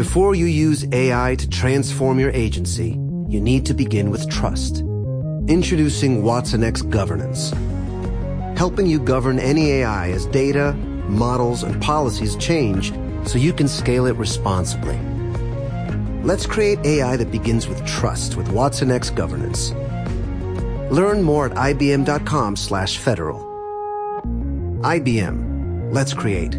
Before you use AI to transform your agency, you need to begin with trust. Introducing Watson X Governance, helping you govern any AI as data, models, and policies change so you can scale it responsibly. Let's create AI that begins with trust with Watson X Governance. Learn more at ibm.com slash federal. IBM. Let's create.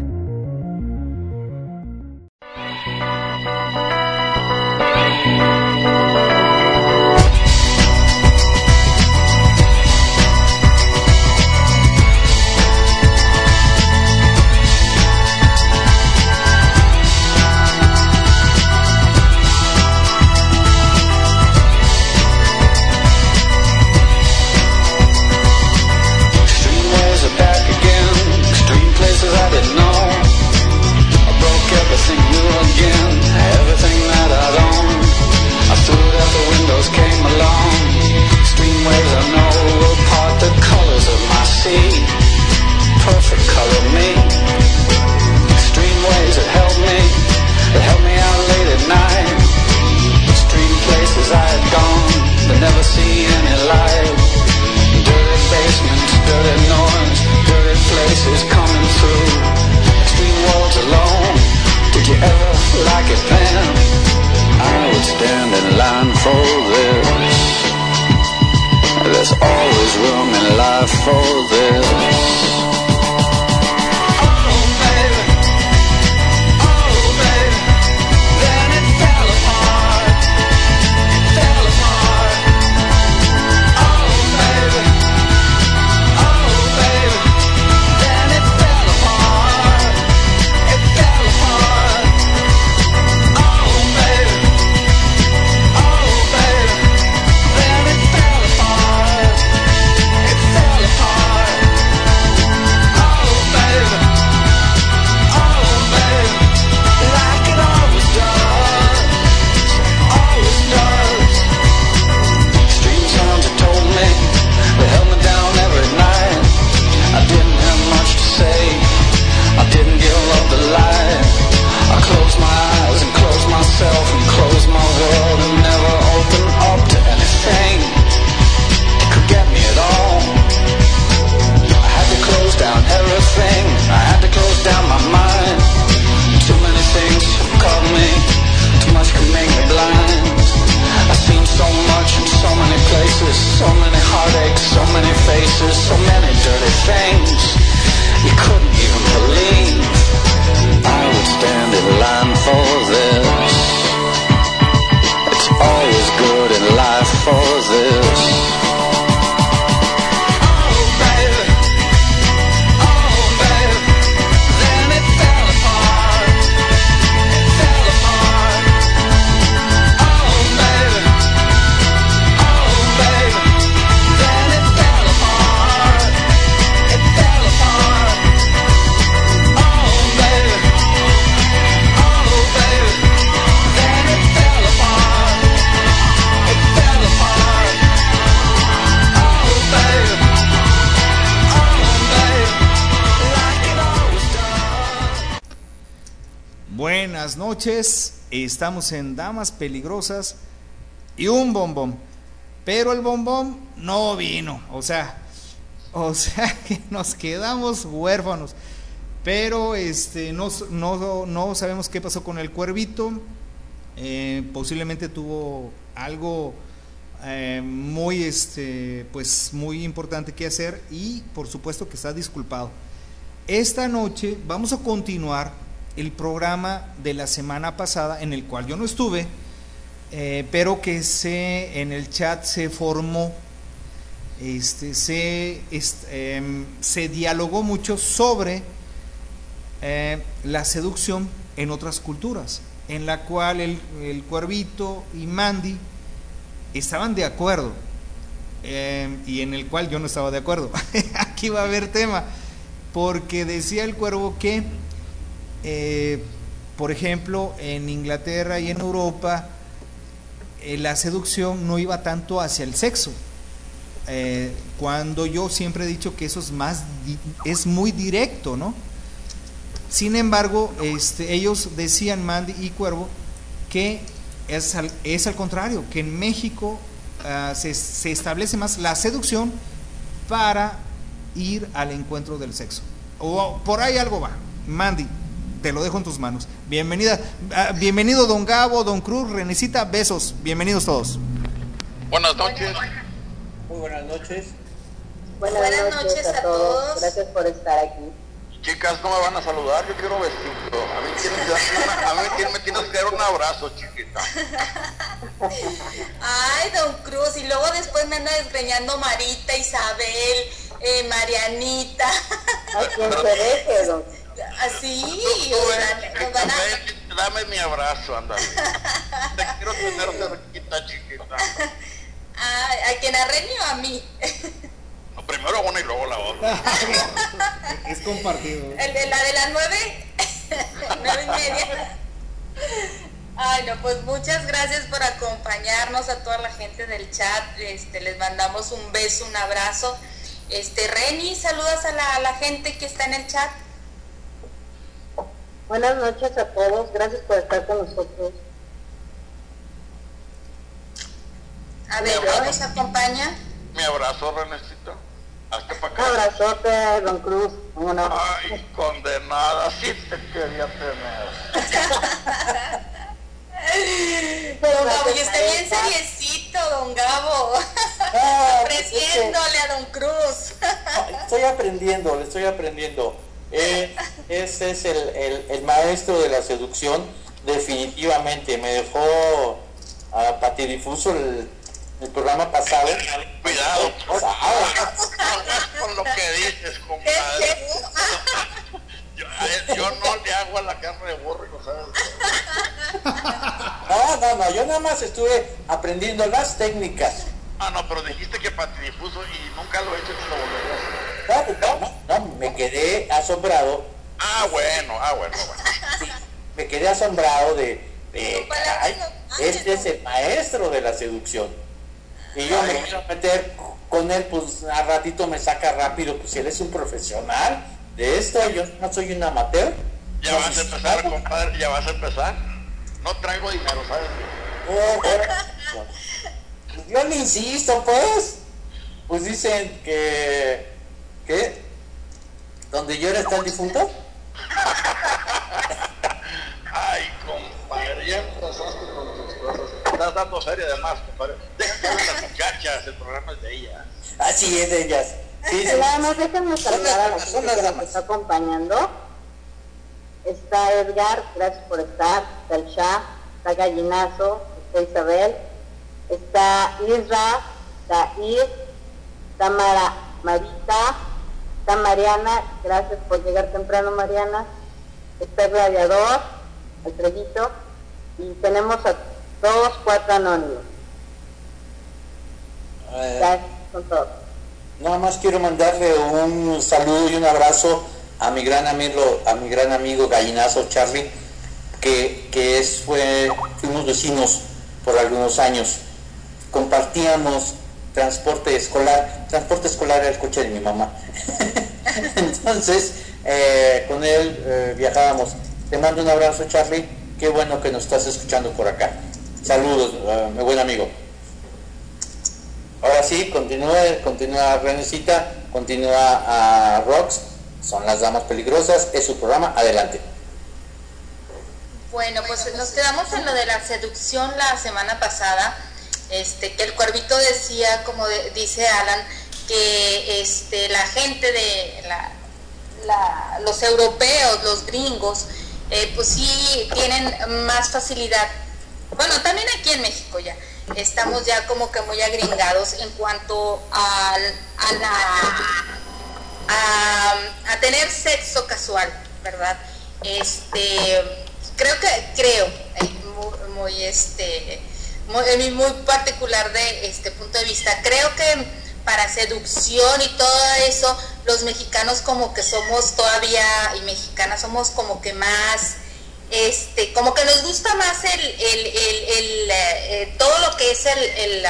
Estamos en Damas Peligrosas y un bombón. Pero el bombón no vino, o sea, o sea que nos quedamos huérfanos. Pero este no, no, no sabemos qué pasó con el cuervito. Eh, posiblemente tuvo algo eh, muy este pues muy importante que hacer y por supuesto que está disculpado. Esta noche vamos a continuar el programa de la semana pasada en el cual yo no estuve, eh, pero que se en el chat se formó, este, se, em, se dialogó mucho sobre eh, la seducción en otras culturas, en la cual el, el cuervito y Mandy estaban de acuerdo eh, y en el cual yo no estaba de acuerdo. Aquí va a haber tema, porque decía el cuervo que, eh, por ejemplo, en Inglaterra y en Europa, eh, la seducción no iba tanto hacia el sexo. Eh, cuando yo siempre he dicho que eso es más es muy directo, ¿no? Sin embargo, este, ellos decían, Mandy y Cuervo, que es al, es al contrario, que en México ah, se, se establece más la seducción para ir al encuentro del sexo. O por ahí algo va. Mandy, te lo dejo en tus manos. Bienvenida, ah, bienvenido don Gabo, don Cruz, Renecita, besos. Bienvenidos todos. Buenas noches. Muy buenas noches. Buenas, Buenas noches, noches a, a todos. todos. Gracias por estar aquí. Chicas, no me van a saludar, yo quiero besito. A mí, una- a mí me tienes que dar un abrazo, chiquita. Ay, don Cruz, y luego después me anda desgreñando Marita, Isabel, eh, Marianita. A quien se deje, don. Así, Tú, tú o ven, sea, chiquita, nos van a- ven, dame mi abrazo, ándale. Te quiero tener cerquita, chiquita. a, a quien arreño a mí. No, primero una y luego la otra. Es compartido. El de la de las nueve, nueve y media. Ay, no, pues muchas gracias por acompañarnos a toda la gente del chat. Este, les mandamos un beso, un abrazo. Este, Reni, saludas a la, a la gente que está en el chat. Buenas noches a todos. Gracias por estar con nosotros. A ver, ¿quién nos acompaña? Mi abrazo, Renecita. Hazte para Un acá. abrazote, don Cruz. ¿Cómo no? Ay, condenada, sí te quería tener. Don Gabo, y está bien seriecito, don Gabo. Ah, Ofreciéndole a don Cruz. Estoy aprendiendo, le estoy aprendiendo. Eh, ese es el, el- el maestro de la seducción, definitivamente. Me dejó a patidifuso el, el programa pasado. Cuidado, con lo que dices, compadre. Yo, no le hago a la carne de burro, sabes. No, no, no, yo nada más estuve aprendiendo las técnicas. Ah, no, pero dijiste que patidifuso y nunca lo he hecho ni lo volveré a hacer. No, no, no, me quedé asombrado, Ah, bueno, ah, bueno, bueno. me quedé asombrado de, de, caray, normales, este es el maestro de la seducción. Y yo me quiero meter con él, pues a ratito me saca rápido, pues si él es un profesional de esto, yo no soy un amateur. Ya vas a empezar, compadre, ya vas a empezar. No traigo dinero, ¿sabes? Oh, oh. Yo le insisto, pues. Pues dicen que. ¿Qué? ¿Donde llora está el difunto? Ay, compadre, ya empezaste con tus cosas. Estás dando serie además, compadre. Deja que hablen las muchachas, el programa es de ella. Así es de ellas. Sí, sí. Nada más déjenme saludar a la gente que nos está acompañando. Está Edgar, gracias por estar. Está el Shah, está Gallinazo, está Isabel, está Isra, está Ir, está Mara, Marita, está Mariana, gracias por llegar temprano Mariana, está el Gladiador, Alfredito, y tenemos a todos cuatro anónimos. Eh, Gracias con todos. Nada más quiero mandarle un saludo y un abrazo a mi gran amigo, a mi gran amigo gallinazo Charlie, que, que es, fue, fuimos vecinos por algunos años. Compartíamos transporte escolar, transporte escolar era el coche de mi mamá. Entonces, eh, con él eh, viajábamos. Te mando un abrazo Charlie, qué bueno que nos estás escuchando por acá. Saludos, eh, mi buen amigo. Ahora sí, continúa, continúa Renecita, continúa a Rox, son las damas peligrosas, es su programa, adelante. Bueno, pues nos quedamos en lo de la seducción la semana pasada, este, que el cuervito decía, como de- dice Alan, que este, la gente de la, los europeos, los gringos, eh, pues sí tienen más facilidad. Bueno, también aquí en México ya estamos ya como que muy agringados en cuanto al- a tener sexo casual, ¿verdad? Este, creo que, creo, eh, muy, muy, este, muy, muy particular de este punto de vista, creo que para seducción y todo eso, los mexicanos como que somos todavía, y mexicanas somos como que más, este, como que nos gusta más el, el, el, el, eh, eh, todo lo que es el, el,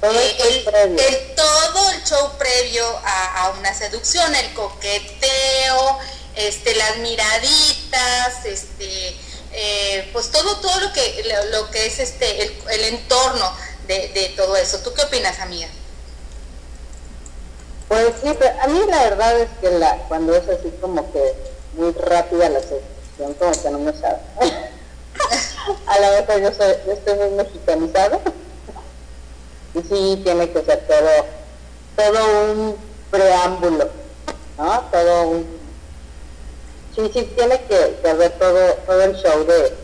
Todo el eh, show el- todo el show previo a, a una seducción, el coqueteo, este, las miraditas, este, eh, pues todo, todo lo que, lo, lo que es este, el, el entorno de, de todo eso. ¿Tú qué opinas, amiga? Pues sí, pero a mí la verdad es que la, cuando es así como que muy rápida la selección, como que no me sabe. a la vez yo, soy, yo estoy muy mexicanizado. y sí, tiene que ser todo, todo un preámbulo, ¿no? Todo un... Sí, sí, tiene que, que haber todo, todo el show de,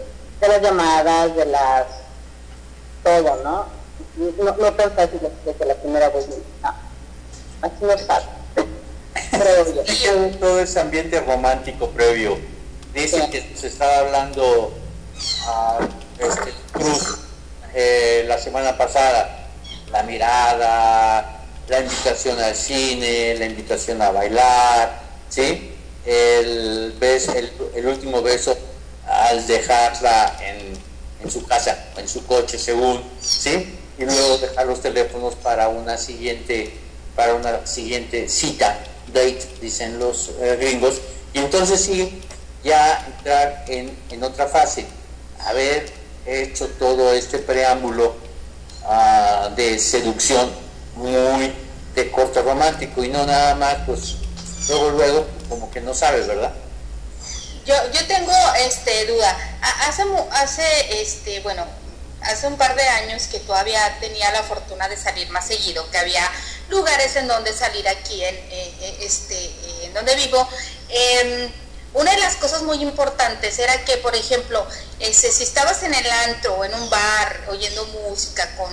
de las llamadas, de las... todo, ¿no? No, no tan fácil de que la primera vez, así no sabe. Yo. todo, ese ambiente romántico previo. Dice que se estaba hablando a este, Cruz eh, la semana pasada, la mirada, la invitación al cine, la invitación a bailar, ¿sí? El, bes- el, el último beso al dejarla en, en su casa, en su coche según, ¿sí? Y luego dejar los teléfonos para una siguiente, para una siguiente cita, date, dicen los eh, gringos, y entonces sí, ya entrar en, en otra fase, haber hecho todo este preámbulo ah, de seducción muy de corte romántico y no nada más, pues luego, luego, como que no sabe, ¿verdad? Yo, yo tengo este duda. Ha- Hace, hace este, bueno, hace un par de años que todavía tenía la fortuna de salir más seguido, que había lugares en donde salir aquí en eh, eh, este eh, en donde vivo. Em, una de las cosas muy importantes era que, por ejemplo, este, si estabas en el antro o en un bar oyendo música con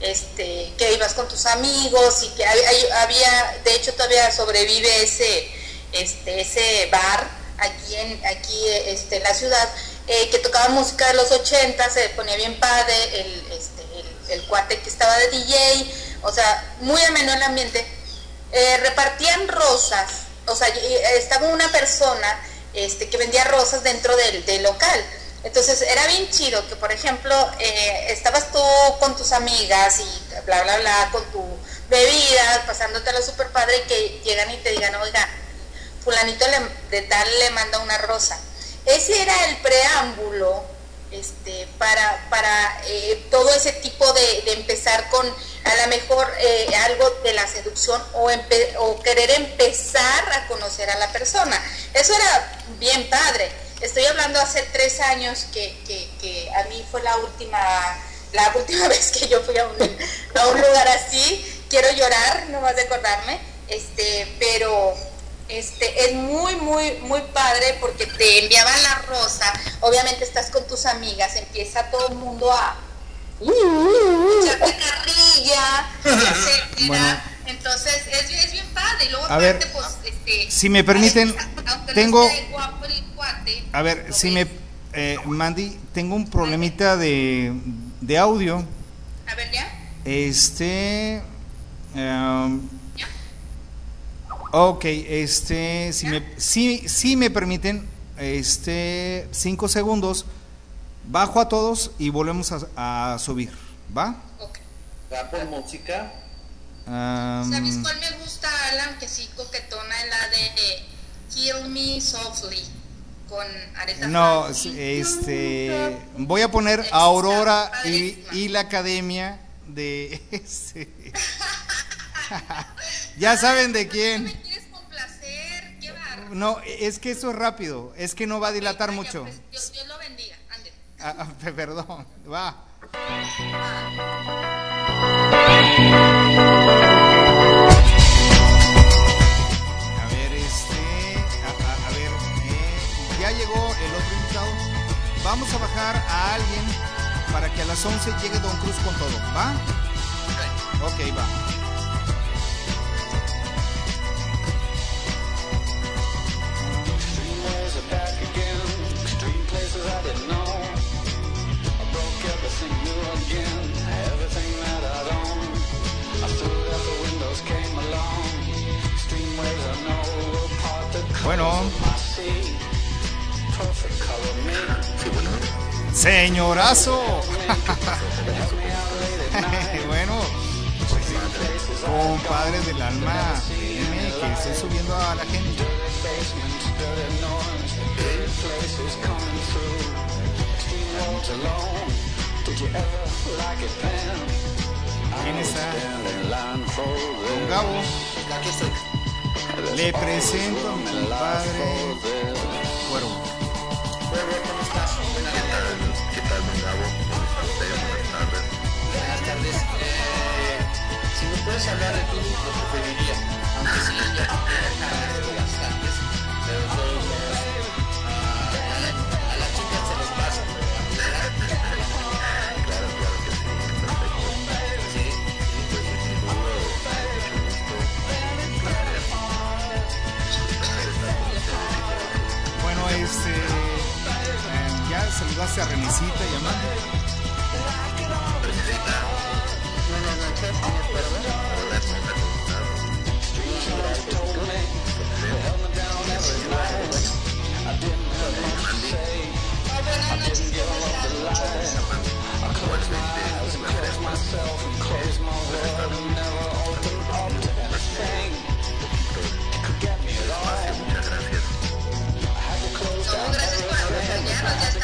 este que ibas con tus amigos y que había, de hecho todavía sobrevive ese este ese bar aquí en aquí este en la ciudad que tocaba música de los 80 se ponía bien padre el este el, el cuate que estaba de DJ o sea muy ameno el ambiente eh, repartían rosas, o sea, estaba una persona este, que vendía rosas dentro del, local. Entonces era bien chido que, por ejemplo, eh, estabas tú con tus amigas y bla, bla, bla, con tu bebida, pasándotelo súper padre, y que llegan y te digan, oiga, fulanito de tal le manda una rosa. Ese era el preámbulo este, para, para eh, todo ese tipo de, empezar con a lo mejor eh, algo de la seducción o, querer empezar a conocer a la persona. Eso era bien padre. Estoy hablando hace tres años que, a mí fue la última, la última vez que yo fui a un, a un lugar así. Quiero llorar, no más de acordarme. Este, pero este es muy muy muy padre porque te enviaban la rosa. Obviamente estás con tus amigas empieza todo el mundo a echarte carrilla etcétera Bueno. entonces es, es bien padre. Y luego A ver, aparte, pues, este, si me permiten, tengo- esté guapo el cuate, A ver, si me... eh, Mandy, tengo un problemita de, de audio. a ver ya. Este... em, ok, este... Si me, si, si me permiten, este... Cinco segundos. Bajo a todos y volvemos a, a subir. ¿Va? Ok. Va por música. Am, ¿Sabes cuál me gusta, Alan? Que sí coquetona es la de Kill Me Softly con Aretha No, Franklin. este, voy a poner Aurora y, y la academia de ese. ya saben de ¿No quién. me quieres complacer? Qué bárbaro. No, es que eso es rápido, es que no va a dilatar mucho. pues, Dios, Dios lo bendiga. Ande. Ah, ah, pe- perdón, va. A ver, este, a, a- a ver, eh, ya llegó el otro invitado. Vamos a bajar a alguien para que a las 11 llegue Don Cruz con todo, ¿va? Ok, va. I didn't know. I broke everything new again. Everything that I'd owned. I threw it out the windows, came along. Streamways I know will part the colors Bueno. of my sea. Perfect color me. Señorazo. Late at night. bueno, compadre del alma, créeme que estoy subiendo a la gente. Places. Don Gabo. Aquí estoy. Le presento a mi compadre Cuervo. Cuervo, ¿cómo estás? Buenas tardes. ¿Qué tal, don Gabo? Buenas tardes. Buenas tardes. Eh, si me puedes hablar de tú, lo preferiría. Aunque sí, ya saludaste a Renisita y a Amanda. Presidenta, Buenas noches, señor Cuervo. hola, ¿cómo estás? Muchas gracias. No, gracias por acompañarnos, ya estamos, este,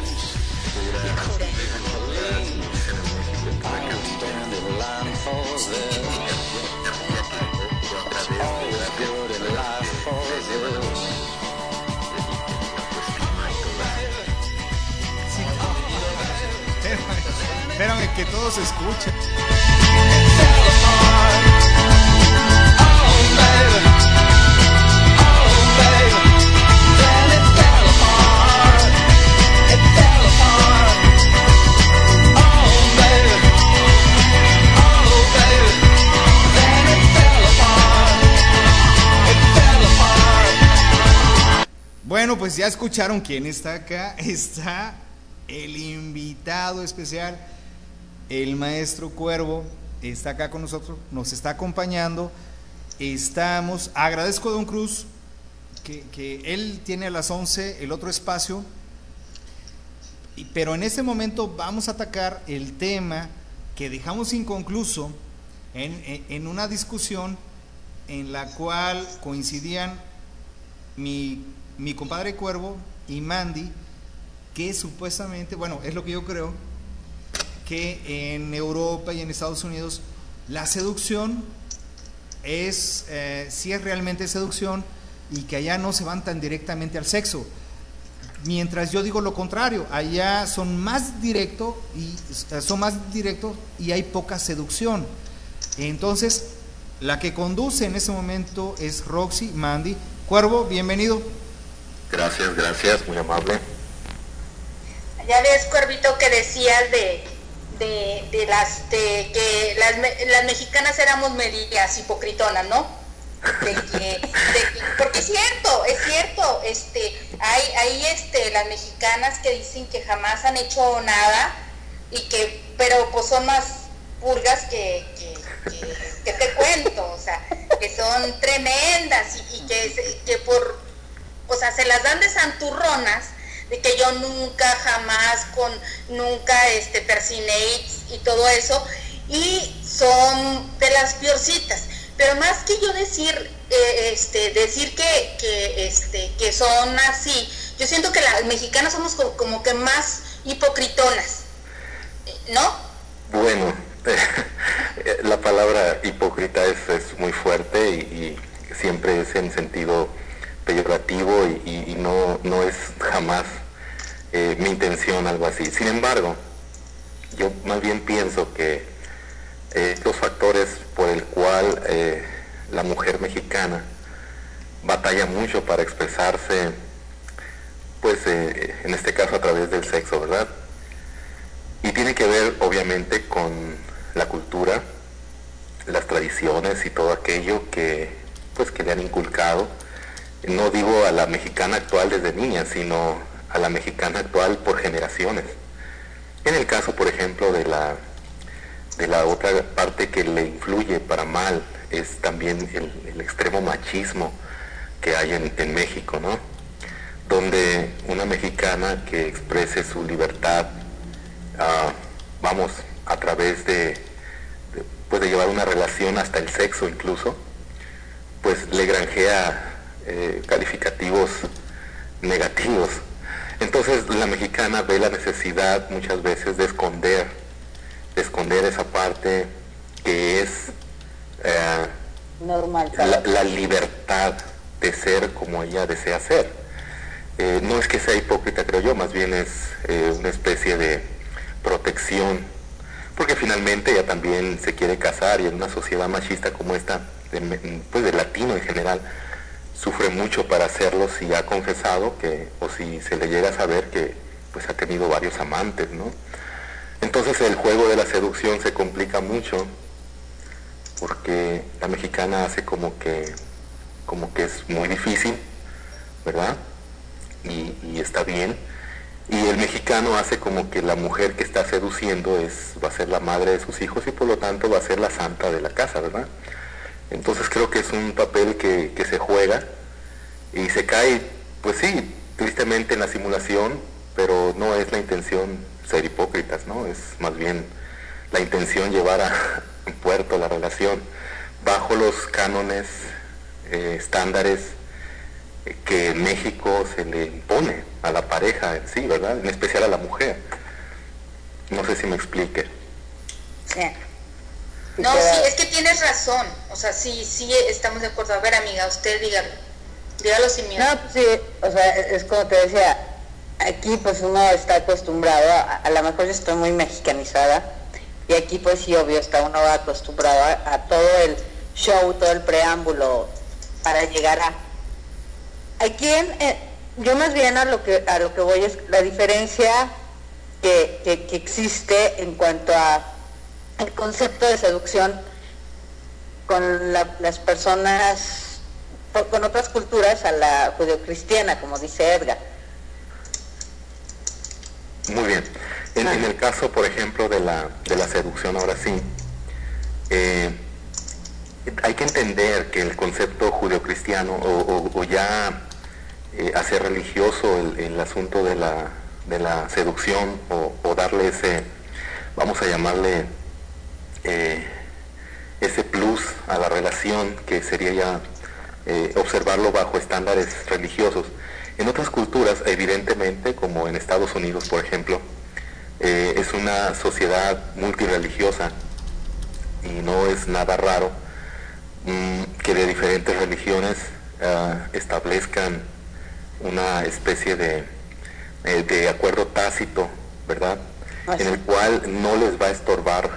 que todos. Bueno, pues ya escucharon quién está acá. Está el invitado especial, el maestro Cuervo, está acá con nosotros, nos está acompañando. Estamos, agradezco a Don Cruz que, él tiene a las 11 el otro espacio, pero en este momento vamos a atacar el tema que dejamos inconcluso en una discusión en la cual coincidían mi, mi compadre Cuervo y Mandy, que supuestamente, bueno, es lo que yo creo, que en Europa y en Estados Unidos la seducción es, eh, si es realmente seducción y que allá no se van tan directamente al sexo. Mientras yo digo lo contrario, allá son más directo y eh, son más directos y hay poca seducción. Entonces, la que conduce en ese momento es Roxy Mandy. Cuervo, bienvenido. Gracias, gracias, muy amable. Ya ves, Cuervito, que decías de, de, las de que las, las mexicanas éramos medias hipocritonas, ¿no? De que, porque es cierto, es cierto, este, hay, hay este, las mexicanas que dicen que jamás han hecho nada y que, pero pues son más purgas que, que, que- te cuento, o sea, que son tremendas y, y que, que por, o sea, se las dan de santurronas, de que yo nunca, jamás, con, nunca, este, persiné y todo eso, y son de las piorcitas. Pero más que yo decir, eh, este, decir que, que, este, que son así, yo siento que las mexicanas somos como, como que más hipocritonas, ¿no? Bueno, la palabra hipócrita es, es muy fuerte y, y siempre es en sentido peyorativo y, y- y no, no es jamás eh, mi intención algo así. Sin embargo, yo más bien pienso que eh, estos factores por el cual eh, la mujer mexicana batalla mucho para expresarse, pues eh, en este caso a través del sexo, ¿verdad? Y tiene que ver obviamente con la cultura, las tradiciones y todo aquello que pues que le han inculcado. No digo a la mexicana actual desde niña, sino a la mexicana actual por generaciones. En el caso, por ejemplo, de la de la otra parte que le influye para mal es también el, extremo machismo que hay en, México, ¿no? Donde una mexicana que exprese su libertad ah, vamos, a través de, de, pues de llevar una relación hasta el sexo incluso, pues le granjea eh, calificativos negativos. Entonces la mexicana ve la necesidad muchas veces de esconder, de esconder esa parte que es eh, Normal. la, la libertad de ser como ella desea ser. Eh, no es que sea hipócrita, creo yo, más bien es eh, una especie de protección, porque finalmente ella también se quiere casar y en una sociedad machista como esta, de pues de latino en general, sufre mucho para hacerlo si ha confesado que, o si se le llega a saber que pues ha tenido varios amantes, ¿no? Entonces el juego de la seducción se complica mucho porque la mexicana hace como que como que es muy difícil, ¿verdad? Y, está bien. Y el mexicano hace como que la mujer que está seduciendo es, va a ser la madre de sus hijos y por lo tanto va a ser la santa de la casa, ¿verdad? Entonces creo que es un papel que, que se juega y se cae, pues sí, tristemente en la simulación, pero no es la intención ser hipócritas, ¿no? Es más bien la intención llevar a puerto la relación bajo los cánones, eh, estándares eh, que México se le impone a la pareja en sí, ¿verdad? En especial a la mujer. No sé si me explique. Sí. No, sí, es que tienes razón. O sea, sí, sí, estamos de acuerdo. A ver, amiga, usted dígalo. Dígalo sin miedo. No, pues sí, o sea, es como te decía, aquí pues uno está acostumbrado, a, a lo mejor yo estoy muy mexicanizada, y aquí pues sí, obvio, está uno acostumbrado a, a todo el show, todo el preámbulo para llegar a... Aquí en, eh, yo más bien a lo que a lo que voy es la diferencia que, que- que existe en cuanto a el concepto de seducción con la- las personas, con otras culturas a la judeocristiana, como dice Edgar. Muy bien. En, en el caso, por ejemplo, de la, de la seducción, ahora sí, eh, hay que entender que el concepto judeocristiano o, o- o ya eh, hacer religioso el, el asunto de la, de la seducción o, o darle ese, vamos a llamarle, eh, ese plus a la relación que sería ya eh, observarlo bajo estándares religiosos. En otras culturas, evidentemente, como en Estados Unidos, por ejemplo, eh, es una sociedad multireligiosa y no es nada raro mm, que de diferentes religiones establezcan una especie de, eh, de acuerdo tácito, ¿verdad? En el cual no les va a estorbar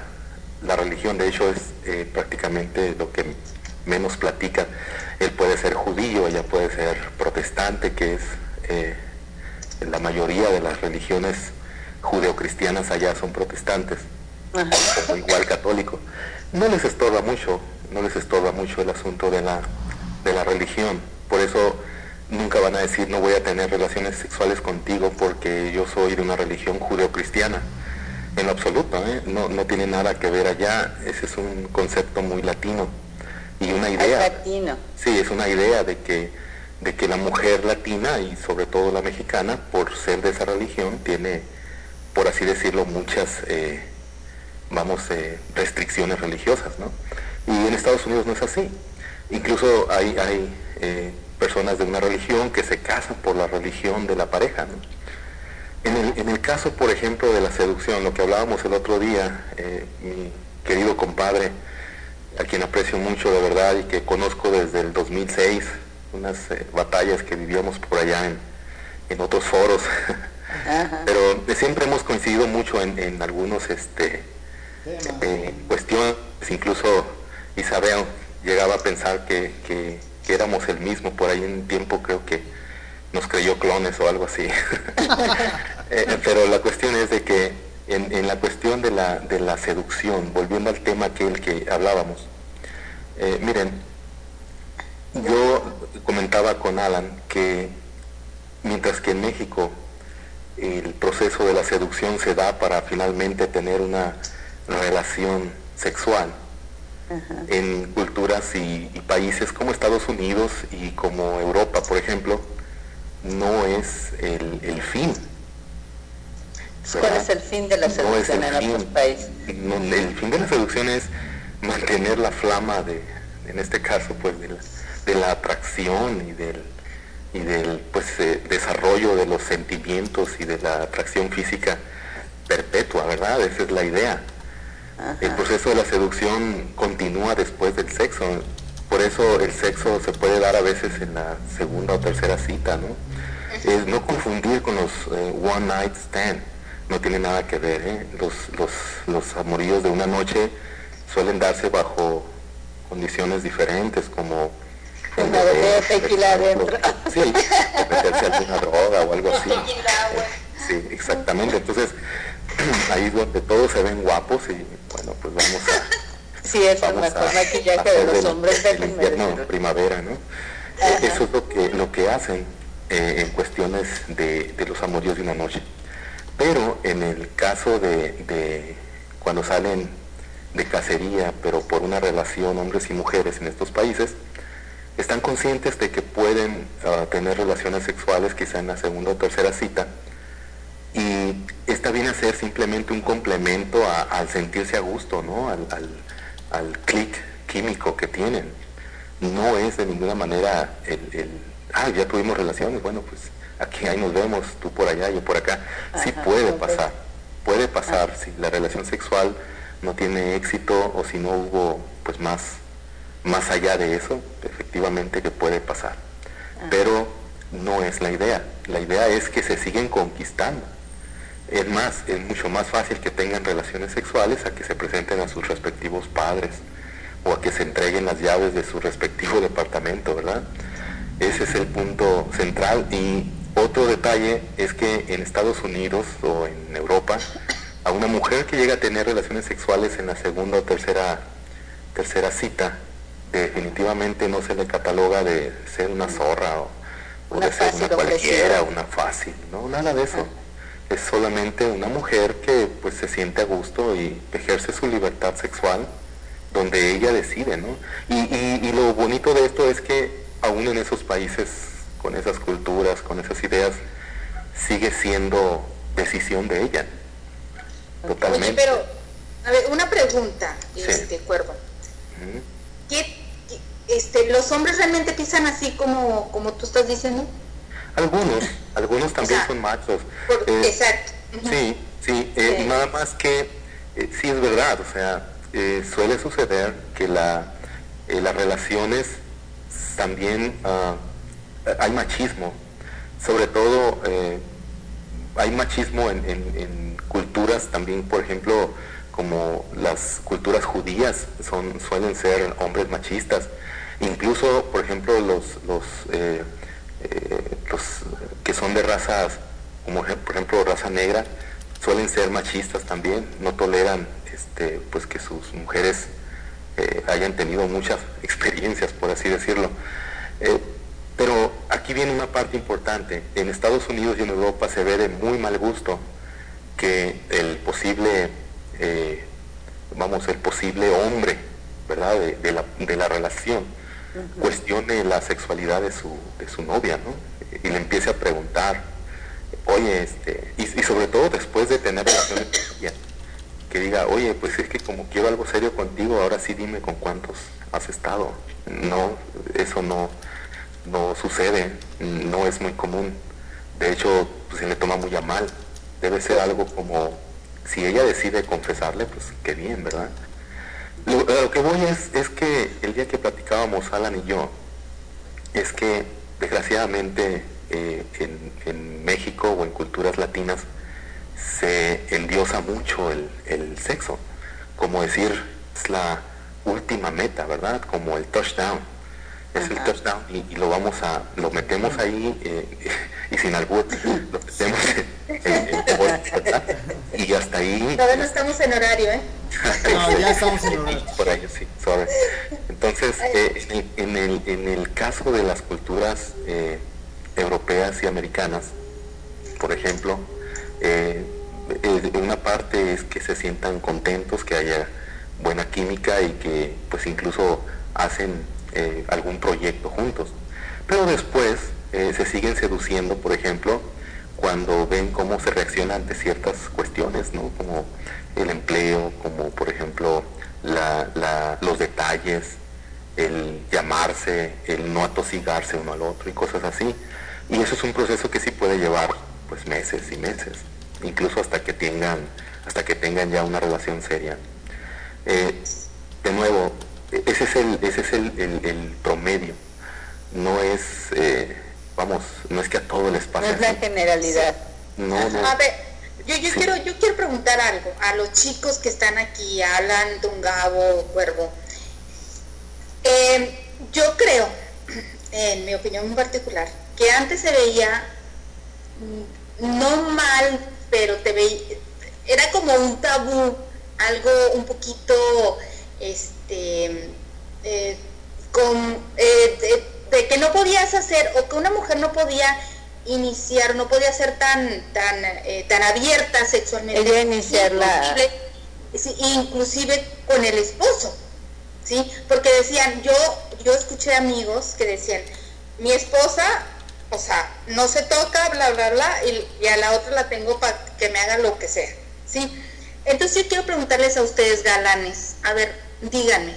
la religión, de hecho es eh, prácticamente lo que menos platican. Él puede ser judío, ella puede ser protestante, que es eh, la mayoría de las religiones judeocristianas allá son protestantes, o igual católico. No les estorba mucho, no les estorba mucho el asunto de la, de la religión. Por eso nunca van a decir no voy a tener relaciones sexuales contigo porque yo soy de una religión judeocristiana. En lo absoluto, ¿eh? no, no tiene nada que ver allá. Ese es un concepto muy latino y una idea. latino. Sí, es una idea de que, de que la mujer latina y sobre todo la mexicana, por ser de esa religión, tiene, por así decirlo, muchas, eh, vamos, eh, restricciones religiosas, ¿no? Y en Estados Unidos no es así. Incluso hay, hay eh, personas de una religión que se casan por la religión de la pareja, ¿no? En el, en el caso, por ejemplo, de la seducción, lo que hablábamos el otro día, eh, mi querido compadre, a quien aprecio mucho de verdad y que conozco desde el 2006, unas eh, batallas que vivíamos por allá en, en otros foros, pero eh, siempre hemos coincidido mucho en, en algunos este, cuestiones, incluso Isabel llegaba a pensar que, que- que éramos el mismo, por ahí en tiempo creo que nos creyó clones o algo así. Eh, pero la cuestión es de que en, en la cuestión de la, de la seducción, volviendo al tema aquel que hablábamos, eh, miren, yo comentaba con Alan que mientras que en México el proceso de la seducción se da para finalmente tener una relación sexual, en culturas y, y países como Estados Unidos y como Europa, por ejemplo, no es el, el fin. ¿Cuál es el fin de la seducción en fin. otros países? No, el fin de la seducción es mantener la flama de, en este caso, pues, de la, de la atracción y del, y del pues, eh, desarrollo de los sentimientos y de la atracción física perpetua, ¿verdad? Esa es la idea. El proceso de la seducción continúa después del sexo. Por eso el sexo se puede dar a veces en la segunda o tercera cita, ¿no? Es no confundir con los eh, one night stand. No tiene nada que ver, ¿eh? Los, los, los amoríos de una noche suelen darse bajo condiciones diferentes, como... Botella de tequila adentro. Sí, meterse alguna droga o algo así. Güey. Sí, exactamente. Entonces, ahí es donde todos se ven guapos y bueno, pues vamos a... Sí, es el mejor maquillaje de los hombres, del déjenme invierno primavera, ¿no? Eh, Eso es lo que, lo que hacen eh, en cuestiones de, de los amoríos de una noche. Pero en el caso de, cuando salen de cacería, pero por una relación hombres y mujeres en estos países, están conscientes de que pueden ah, tener relaciones sexuales quizá en la segunda o tercera cita y esta viene a ser simplemente un complemento al sentirse a gusto, ¿no? Al, al, al clic químico que tienen. No es de ninguna manera el, el, ah, ya tuvimos relaciones, bueno, pues aquí ahí nos vemos, tú por allá, yo por acá. Sí Ajá, puede ok. pasar, puede pasar si la relación sexual no tiene éxito o si no hubo pues más, más allá de eso, efectivamente que puede pasar. Pero no es la idea. La idea es que se siguen conquistando. Es más, es mucho más fácil que tengan relaciones sexuales a que se presenten a sus respectivos padres o a que se entreguen las llaves de su respectivo departamento, ¿verdad? Ese es el punto central. Y otro detalle es que en Estados Unidos o en Europa, a una mujer que llega a tener relaciones sexuales en la segunda o tercera, tercera cita, definitivamente no se le cataloga de ser una zorra o, o Una de ser una cualquiera, ofrecida. una fácil, no, nada de eso. Es solamente una mujer que pues se siente a gusto y ejerce su libertad sexual donde ella decide, ¿no? Y, y- y lo bonito de esto es que aún en esos países, con esas culturas, con esas ideas, sigue siendo decisión de ella. Totalmente. Oye, pero, a ver, una pregunta, Sí. este cuervo. Ujú. ¿Qué, qué- este, ¿Los hombres realmente piensan así como, como tú estás diciendo? Algunos, algunos también sea, son machos. Por- Eh, exacto. Sí, sí, eh, Sí. nada más que eh, sí es verdad, o sea, eh, suele suceder que la, eh, las relaciones también ah, hay machismo, sobre todo eh, hay machismo en, culturas también, por ejemplo, como las culturas judías son suelen ser hombres machistas, incluso, por ejemplo, los los eh, eh, los que son de razas, como por ejemplo raza negra, suelen ser machistas también, no toleran este, pues que sus mujeres eh, hayan tenido muchas experiencias, por así decirlo. Eh, pero aquí viene una parte importante. En Estados Unidos y en Europa se ve de muy mal gusto que el posible, eh, vamos, el posible hombre, ¿verdad?, de, de la, de la relación, cuestione la sexualidad de su, de su novia, ¿no? Y le empiece a preguntar, oye, este, y, y sobre todo después de tener relaciones con ella, que diga, oye, pues es que como quiero algo serio contigo, ahora sí dime con cuántos has estado. No, eso no, no sucede, no es muy común. De hecho, pues, se le toma muy a mal. Debe ser algo como, si ella decide confesarle, pues qué bien, ¿verdad? Lo, que voy es, es que el día que platicábamos Alan y yo, es que desgraciadamente eh, en, en México o en culturas latinas se endiosa mucho el, el sexo, como decir, es la última meta, ¿verdad? Como el touchdown. Es el touchdown y, y lo vamos a, lo metemos ahí eh, y sin albur, lo metemos en, en- en. Y hasta ahí Todavía no estamos en horario, ¿eh? No, ya estamos en horario. por ahí sí, sorry. Entonces, eh, en, el, en el caso de las culturas eh, europeas y americanas, por ejemplo, eh, eh, una parte es que se sientan contentos, que haya buena química y que pues incluso hacen eh, algún proyecto juntos. Pero después eh, se siguen seduciendo, por ejemplo, cuando ven cómo se reacciona ante ciertas cuestiones, ¿no? Como el empleo, como por ejemplo los detalles, el llamarse, el no atosigarse uno al otro y cosas así. Y eso es un proceso que sí puede llevar pues meses y meses, incluso hasta que tengan, hasta que tengan ya una relación seria. Eh, de nuevo, ese es el, ese es el, el- el promedio. No es, eh, vamos, no es que a todo les No pase es la generalidad. No, no. A ver, yo, yo Sí. quiero yo quiero preguntar algo a los chicos que están aquí, Alan, Don Gabo, Cuervo. Eh, yo creo, en mi opinión en particular, que antes se veía mm, no mal, pero te veía, era como un tabú, algo un poquito, este, eh, con, eh, de, de que no podías hacer o que una mujer no podía iniciar, no podía ser tan tan eh, tan abierta sexualmente, Ella iniciarla. inclusive con el esposo, sí, porque decían, yo yo escuché amigos que decían, mi esposa, o sea, no se toca, bla bla bla, y, y a la otra la tengo para que me haga lo que sea, sí. Entonces yo quiero preguntarles a ustedes, galanes, a ver, díganme,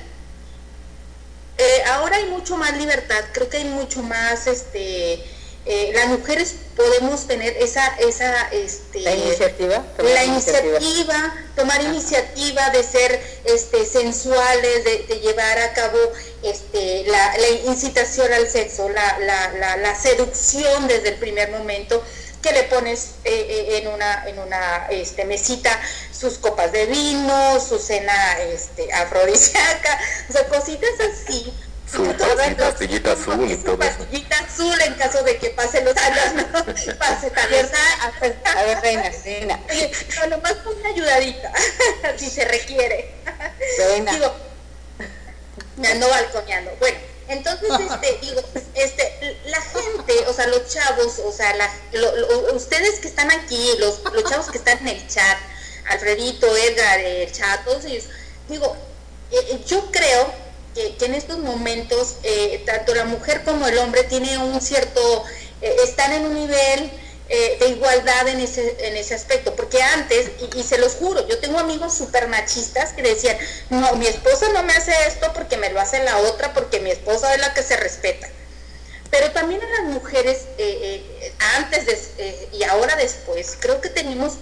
eh, ahora hay mucho más libertad, creo que hay mucho más, este, eh, las mujeres podemos tener esa, esa, este, La iniciativa. tomar la iniciativa, tomar iniciativa de ser este, sensuales, de, de llevar a cabo este, la, la incitación al sexo, la, la, la, la seducción desde el primer momento que le pones eh, eh, en una, en una este, mesita sus copas de vino, su cena este, afrodisíaca, o sea, cositas así. Su pastillita azul y todo pastillita azul en caso de que pase los años, ¿no? Pase también. A ver, reina, reina. No, nomás con una ayudadita, si se requiere. Reina. Digo, me ando balconeando. Bueno, entonces, este, digo, este, la gente, o sea, los chavos, o sea, la- lo- ustedes que están aquí, los, los chavos que están en el chat, Alfredito, Edgar, el chat, todos ellos, digo, eh, eh, yo creo que, que en estos momentos, eh, tanto la mujer como el hombre tiene un cierto, eh, están en un nivel eh, de igualdad en ese, en ese aspecto, porque antes, y, se los juro, yo tengo amigos súper machistas que decían, no, mi esposa no me hace esto porque me lo hace la otra, porque mi esposa es la que se respeta. Pero también a las mujeres, eh, eh, antes y ahora después, creo que tenemos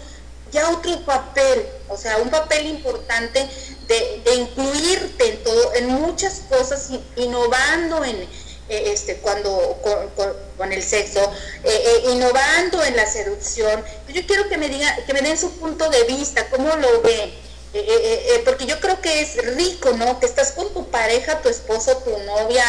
ya otro papel, o sea, un papel importante de, incluirte en todo, en muchas cosas, in- innovando en eh, este cuando con, con- con el sexo, eh, eh, innovando en la seducción. Yo quiero que me digan, que me den su punto de vista, cómo lo ven. Eh, eh, eh, porque yo creo que es rico, ¿no? Que estás con tu pareja, tu esposo, tu novia,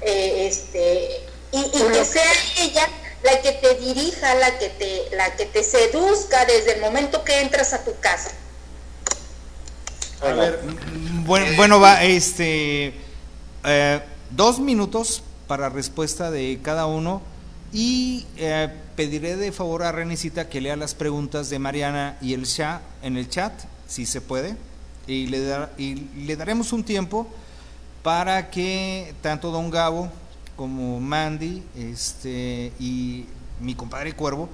eh, este, y, y que sea ella la que te dirija, la que te, la que te seduzca desde el momento que entras a tu casa. A ver, bueno, bueno, va, este, eh, dos minutos para respuesta de cada uno. Y eh, pediré de favor a Renesita que lea las preguntas de Mariana y el Shah en el chat, si se puede, y le, dar- y le daremos un tiempo para que tanto Don Gabo como Mandy este, y mi compadre Cuervo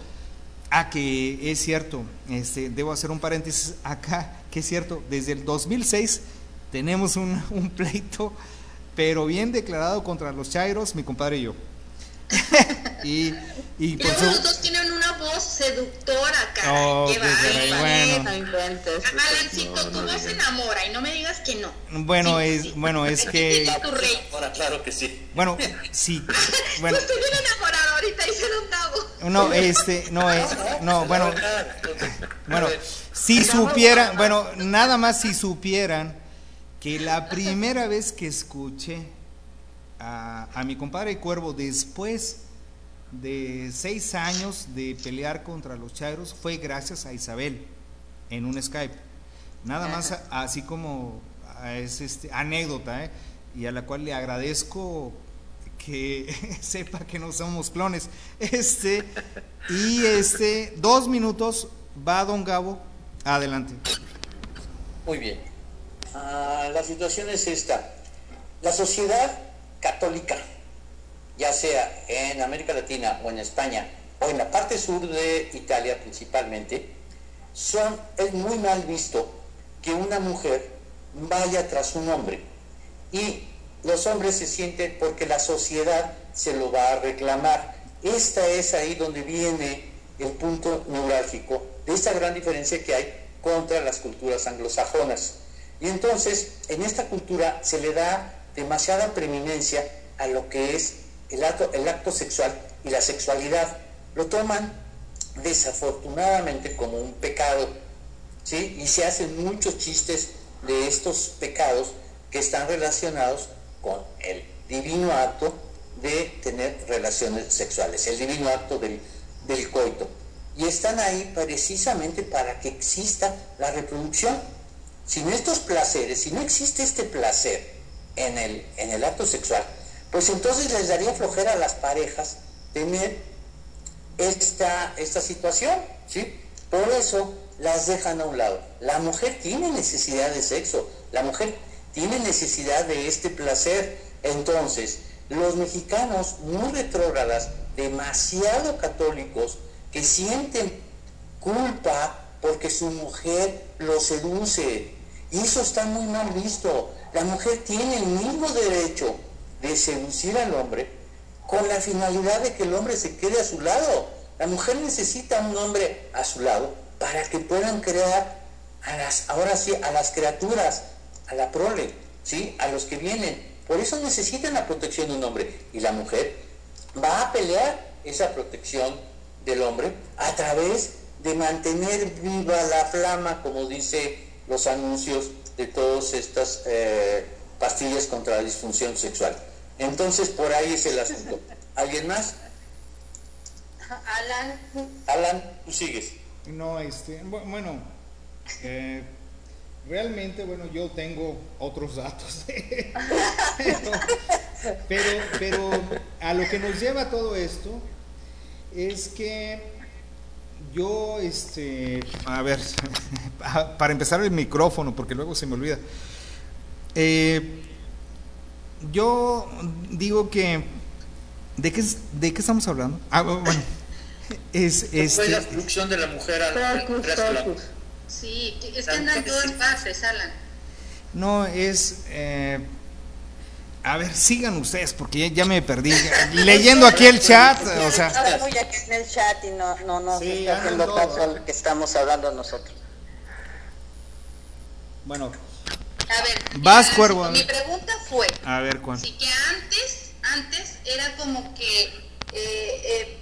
Ah, que es cierto, este, debo hacer un paréntesis acá, que es cierto, desde el 2006 tenemos un, un pleito, pero bien declarado contra los Chairos, mi compadre y yo. y, y Y por su- los dos tienen una voz seductora, caray. Oh, qué bueno. No inventes. Alancito, tu voz enamora y no me digas que no. bueno, Sí, es, sí. bueno, es que, tienes tu rey. Ahora, claro que sí. bueno, sí, bueno, estoy bien enamorado ahorita, dice Don Gabo. no, este, no, es, no, bueno, Bueno, si supieran, bueno, nada más si supieran que la primera vez que escuché a, a mi compadre Cuervo después de seis años de pelear contra los Chairos fue gracias a Isabel en un Skype. Nada más así como a- es este, anécdota, ¿eh? y a la cual le agradezco que sepa que no somos clones. Este, y este, dos minutos, va Don Gabo, adelante. Muy bien. Ah, la situación es esta. La sociedad católica, ya sea en América Latina o en España o en la parte sur de Italia principalmente, son, es muy mal visto que una mujer vaya tras un hombre. Y los hombres se sienten porque la sociedad se lo va a reclamar. Esta es ahí donde viene el punto neurálgico de esta gran diferencia que hay contra las culturas anglosajonas. Y entonces, en esta cultura se le da demasiada preeminencia a lo que es el acto, el acto sexual y la sexualidad. Lo toman desafortunadamente como un pecado, ¿sí? Y se hacen muchos chistes de estos pecados que están relacionados con el divino acto de tener relaciones sexuales, el divino acto del, del coito. Y están ahí precisamente para que exista la reproducción. Sin estos placeres, si no existe este placer en el, en el acto sexual, pues entonces les daría flojera a las parejas tener esta, esta situación, ¿sí? Por eso las dejan a un lado. La mujer tiene necesidad de sexo, la mujer tiene necesidad de este placer. Entonces, los mexicanos muy retrógradas, demasiado católicos, que sienten culpa porque su mujer lo seduce. Y eso está muy mal visto. La mujer tiene el mismo derecho de seducir al hombre con la finalidad de que el hombre se quede a su lado. La mujer necesita un hombre a su lado para que puedan crear a las, ahora sí, a las criaturas, a la prole, ¿sí? a los que vienen. Por eso necesitan la protección de un hombre. Y la mujer va a pelear esa protección del hombre a través de mantener viva la flama, como dice los anuncios de todas estas eh, pastillas contra la disfunción sexual. Entonces, por ahí es el asunto. ¿Alguien más? Alan, Alan, tú sigues. No, este, bu- bueno, eh, realmente, bueno, yo tengo otros datos, pero, pero, pero a lo que nos lleva todo esto es que yo, este, a ver, pa- para empezar el micrófono, porque luego se me olvida. Eh, yo digo que, ¿de qué, de qué estamos hablando? Ah, bueno, es, Fue este, la destrucción de la mujer al, al Focus, focus. sí, es que andan en todas partes, Alan. No, es... eh, a ver, sigan ustedes, porque ya, ya me perdí. Leyendo aquí el chat, o sea... Aquí en el chat y no, no, no Sí, está haciendo caso que estamos hablando nosotros. Bueno, A ver, Vas, Cuervo. Mi pregunta fue, a ver, ¿cuál? sí que antes, antes era como que eh, eh,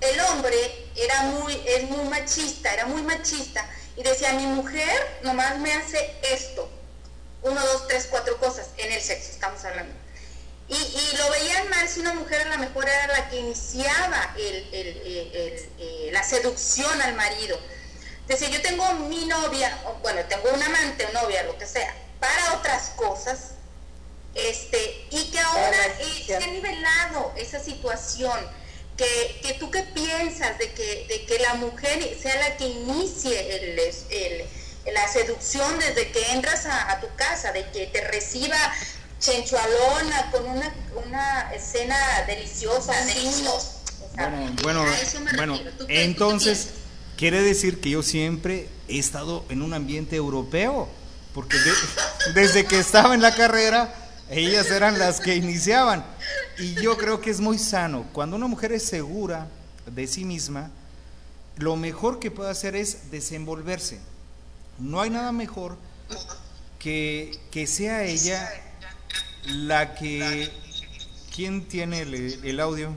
el hombre era muy, es muy machista, era muy machista y decía mi mujer nomás me hace esto, uno, dos, tres, cuatro cosas en el sexo, estamos hablando. Y, y lo veían mal si una mujer a lo mejor era la que iniciaba el, el, el, el, eh, la seducción al marido. Decía, yo tengo mi novia, o bueno, tengo un amante o novia, lo que sea, para otras cosas, este, y que ahora eh, se ha nivelado esa situación. Que, que tú qué piensas de que, de que la mujer sea la que inicie el, el- la seducción desde que entras a, a tu casa, de que te reciba chenchualona con una, una escena deliciosa, deliciosa. Bueno, bueno, a eso me bueno, refiero. ¿Tú qué- tú qué entonces quiere decir que yo siempre he estado en un ambiente europeo, porque de- desde que estaba en la carrera, ellas eran las que iniciaban. Y yo creo que es muy sano. Cuando una mujer es segura de sí misma, lo mejor que puede hacer es desenvolverse. No hay nada mejor que, que sea ella la que... ¿Quién tiene el, el audio?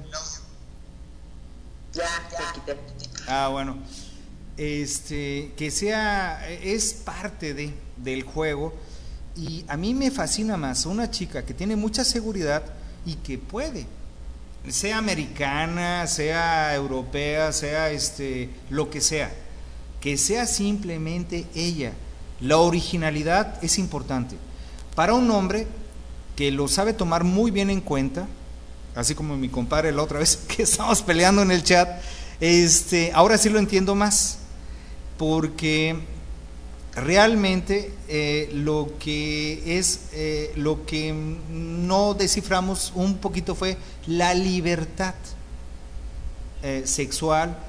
Ya, ya. Ah, bueno. Este, que sea, es parte de, del juego. Y a mí me fascina más una chica que tiene mucha seguridad y que puede, sea americana, sea europea, sea este, lo que sea, que sea simplemente ella. La originalidad es importante. Para un hombre que lo sabe tomar muy bien en cuenta, así como mi compadre la otra vez que estábamos peleando en el chat, este, ahora sí lo entiendo más, porque realmente eh, lo que es, eh, lo que no desciframos un poquito fue la libertad. eh, sexual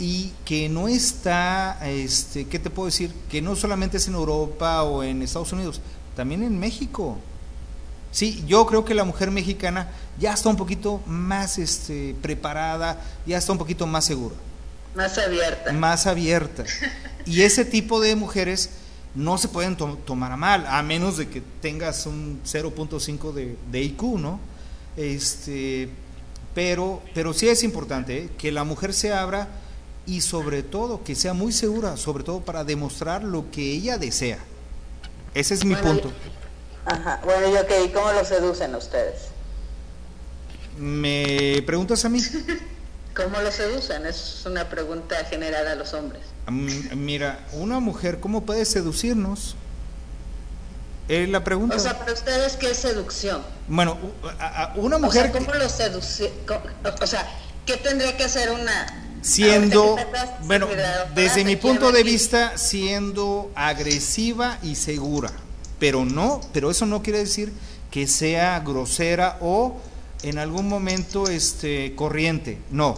y que no está, este, ¿qué te puedo decir? Que no solamente es en Europa o en Estados Unidos, también en México. Sí, yo creo que la mujer mexicana ya está un poquito más este, preparada, ya está un poquito más segura, Más abierta. más abierta. Y ese tipo de mujeres no se pueden to- tomar a mal, a menos de que tengas un 0.5 de, de IQ, ¿no? Este, pero, pero sí es importante ¿eh? que la mujer se abra y sobre todo que sea muy segura, sobre todo para demostrar lo que ella desea. Ese es mi Bueno, punto. Ajá. Bueno, y ok, ¿y cómo lo seducen ustedes? ¿Me preguntas a mí? ¿Cómo lo seducen? Es una pregunta general a los hombres. Mira, una mujer, ¿cómo puede seducirnos? La pregunta. O sea, para ustedes, ¿qué es seducción? bueno, una O mujer sea, que- ¿cómo lo seduce? O sea, ¿qué tendría que hacer una... siendo, estás- bueno, desde mi punto de vista, siendo agresiva y segura, pero no, pero eso no quiere decir que sea grosera o en algún momento este corriente, no,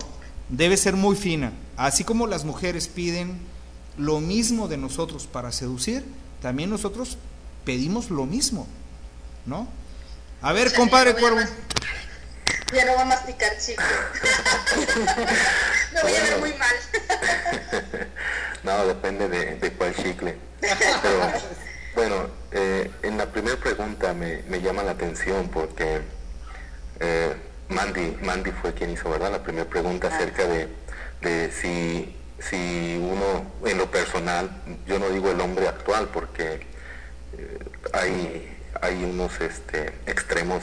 debe ser muy fina, así como las mujeres piden lo mismo de nosotros para seducir, también nosotros pedimos lo mismo, ¿no? A ver, compadre Cuervo. Ya no va a masticar chicle. Me voy a ver muy mal. No, depende de, de cuál chicle. Pero, bueno, eh, en la primera pregunta me, me llama la atención porque eh, Mandy, Mandy fue quien hizo, ¿verdad? La primera pregunta acerca de, de si, si uno, en lo personal, yo no digo el hombre actual porque eh, hay, hay unos este, extremos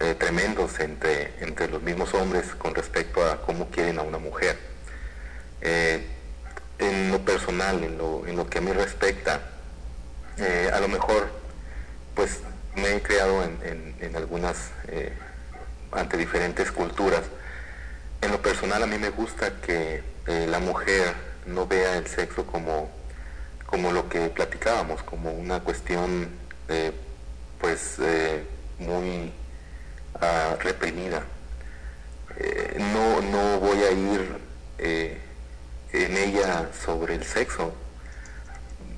eh, tremendos entre, entre los mismos hombres con respecto a cómo quieren a una mujer. Eh, en lo personal, en lo, en lo que a mí respecta, eh, a lo mejor pues me he creado en, en- en algunas, ante diferentes culturas. En lo personal a mí me gusta que la mujer no vea el sexo como, como lo que platicábamos, como una cuestión pues muy ah, reprimida. Eh, no, no voy a ir eh, en ella sobre el sexo.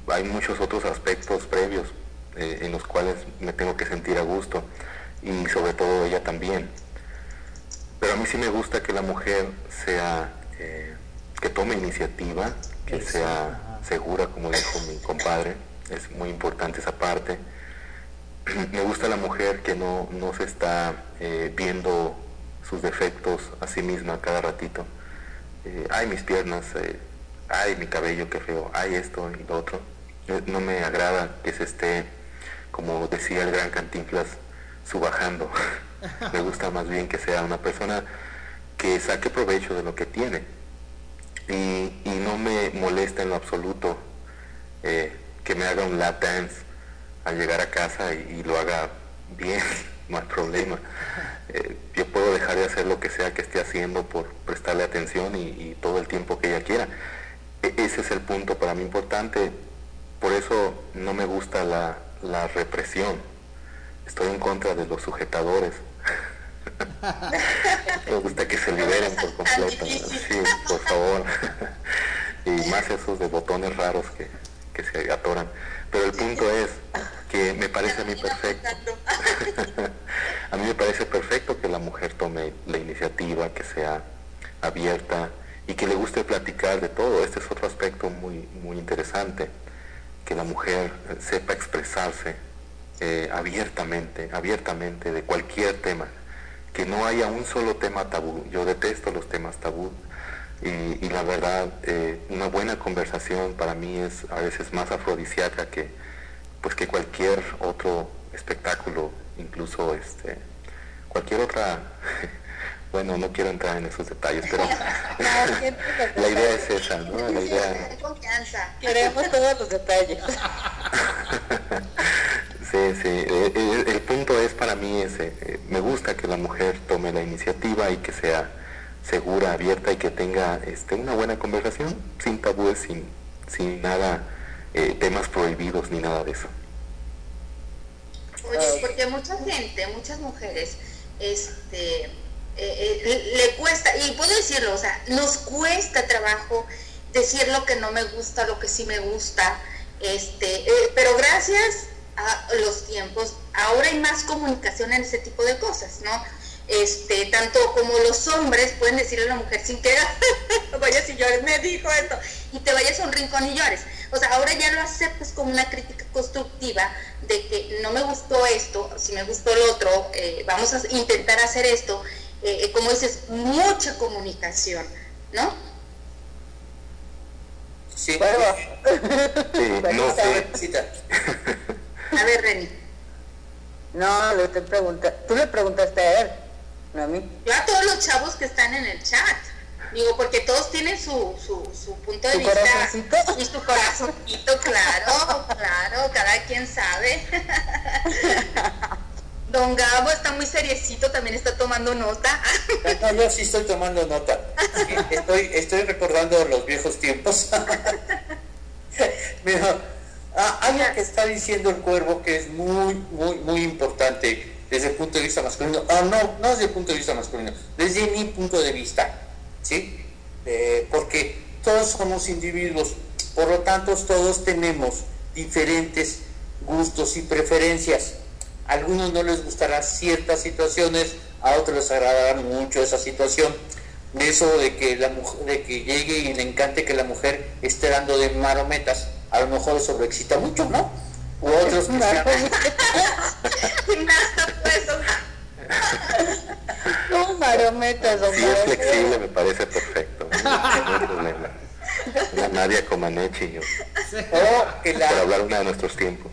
Hay muchos otros aspectos previos eh, en los cuales me tengo que sentir a gusto y sobre todo ella también. Pero a mí sí me gusta que la mujer sea, que tome iniciativa, que sea segura, como dijo mi compadre. Es muy importante esa parte. Me gusta la mujer que no, no se está eh, viendo sus defectos a sí misma cada ratito. Eh, ay, mis piernas, eh, ay, mi cabello, qué feo, ay, esto y lo otro. No me agrada que se esté, como decía el gran Cantinflas, subajando. me gusta más bien que sea una persona que saque provecho de lo que tiene. Y, y no me molesta en lo absoluto que me haga un lap dance al llegar a casa y, y lo haga bien, no hay problema. Eh, yo puedo dejar de hacer lo que sea que esté haciendo por prestarle atención y, y todo el tiempo que ella quiera. E- ese es el punto para mí importante. Por eso no me gusta la, la represión. Estoy en contra de los sujetadores. me gusta que se liberen por completo. Sí, por favor. y más esos de botones raros que, que se atoran. Pero el punto es que me parece a mí perfecto. a mí me parece perfecto que la mujer tome la iniciativa, que sea abierta y que le guste platicar de todo. Este es otro aspecto muy, muy interesante, que la mujer sepa expresarse eh, abiertamente, abiertamente de cualquier tema, que no haya un solo tema tabú. Yo detesto los temas tabú y, y la verdad, eh, una buena conversación para mí es a veces más afrodisíaca que, pues, que cualquier otro espectáculo, incluso este, cualquier otra, bueno, no quiero entrar en esos detalles, pero la idea es esa, ¿no? La idea. Queremos todos los detalles. Sí, sí, eh, eh, el, punto es para mí ese, eh, me gusta que la mujer tome la iniciativa y que sea segura, abierta y que tenga este, una buena conversación, sin tabúes, sin, sin nada, eh, temas prohibidos ni nada de eso. Oye, porque mucha gente, muchas mujeres, este, eh, eh, le cuesta, y puedo decirlo, o sea, nos cuesta trabajo decir lo que no me gusta, lo que sí me gusta, este, eh, pero gracias a los tiempos, ahora hay más comunicación en ese tipo de cosas, ¿no? Este, tanto como los hombres pueden decirle a la mujer sin que vayas y llores, me dijo esto, y te vayas a un rincón y llores. O sea, ahora ya lo aceptas como una crítica constructiva de que no me gustó esto, si me gustó el otro, eh, vamos a intentar hacer esto. Eh, eh, como dices, mucha comunicación, ¿no? Sí. Sí, no sé. A ver, Reni. No, le estoy preguntando. Tú le preguntaste a él, no a mí. Yo a todos los chavos que están en el chat. Digo, porque todos tienen su, su, su punto de ¿Su vista. corazoncito? Y su corazoncito, claro, claro, cada quien sabe. Don Gabo está muy seriecito, también está tomando nota. No, yo sí estoy tomando nota. Estoy, estoy recordando los viejos tiempos. Mira, ah, hay algo que está diciendo el cuervo que es muy, muy, muy importante desde el punto de vista masculino. Ah, no, no desde el punto de vista masculino, desde mi punto de vista. ¿Sí? Eh, porque todos somos individuos, por lo tanto todos tenemos diferentes gustos y preferencias. A algunos no les gustarán ciertas situaciones, a otros les agradará mucho esa situación. De eso de que la mujer, de que llegue y le encante que la mujer esté dando de marometas, a lo mejor eso lo excita mucho, ¿no? U otros que sean- pues, No, marometas, don Si es flexible, me parece perfecto. No problema. La Nadia Comaneci y yo, o que la- por hablar una de nuestros tiempos.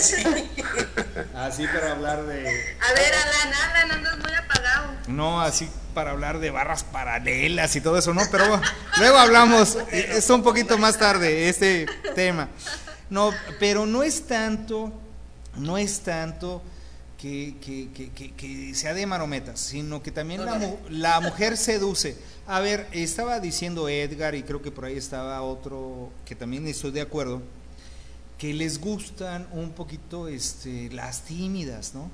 sí. Así para hablar de... A ver, Alan, Alan, andas muy apagado. No, así para hablar de barras paralelas y todo eso, ¿no? Pero luego hablamos, eh, es un poquito más tarde este tema. No, pero no es tanto, no es tanto que, que- que- que- que sea de marometas, sino que también la, la mujer seduce. A ver, estaba diciendo Edgar y creo que por ahí estaba otro que también estoy de acuerdo, que les gustan un poquito este, las tímidas, ¿no?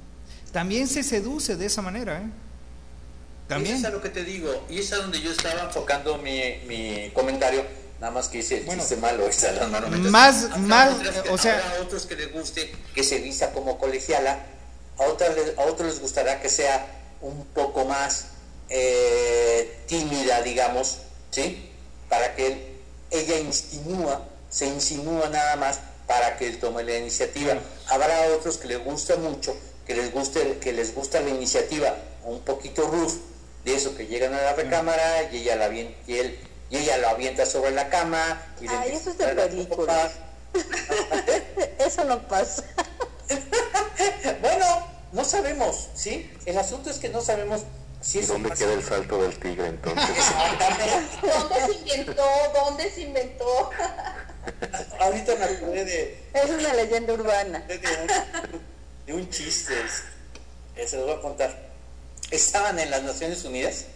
También se seduce de esa manera, ¿eh? También. Eso es a lo que te digo, y es a donde yo estaba enfocando mi, mi comentario, nada más que hice el Bueno, chiste malo, esa las marometas. más- Habrá más, que- o sea- habrá otros que les guste que se vista como colegiala, a, otras les- a otros les gustará que sea un poco más eh, tímida, digamos, ¿sí? Para que él- ella insinúa, se insinúa nada más para que él tome la iniciativa. Habrá otros que les gusta mucho, que les guste, que les gusta la iniciativa un poquito rough, de eso que llegan a la recámara y ella la avien- y él y ella lo avienta sobre la cama y le Ay, eso es de películas. Eso no pasa. Bueno, no sabemos, ¿sí? El asunto es que no sabemos si ¿Y eso dónde pasa. queda el salto del tigre entonces? Exactamente. ¿Dónde se inventó? ¿Dónde se inventó? Ahorita me acordé de, Es una leyenda urbana. de, un, de un chiste, eh, se los voy a contar. Estaban en las Naciones Unidas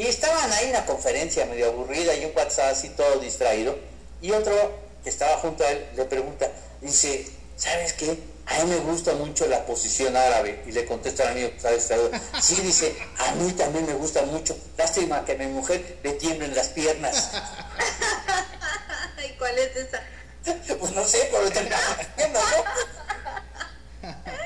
y estaban ahí en una conferencia medio aburrida y un WhatsApp así todo distraído y otro que estaba junto a él le pregunta, dice, ¿sabes qué? A mí me gusta mucho la posición árabe. Y le contesta al amigo, ¿sabes? Sí, dice, a mí también me gusta mucho. Lástima que a mi mujer le tiemblen las piernas. Ay, ¿cuál es esa? Pues no sé, pero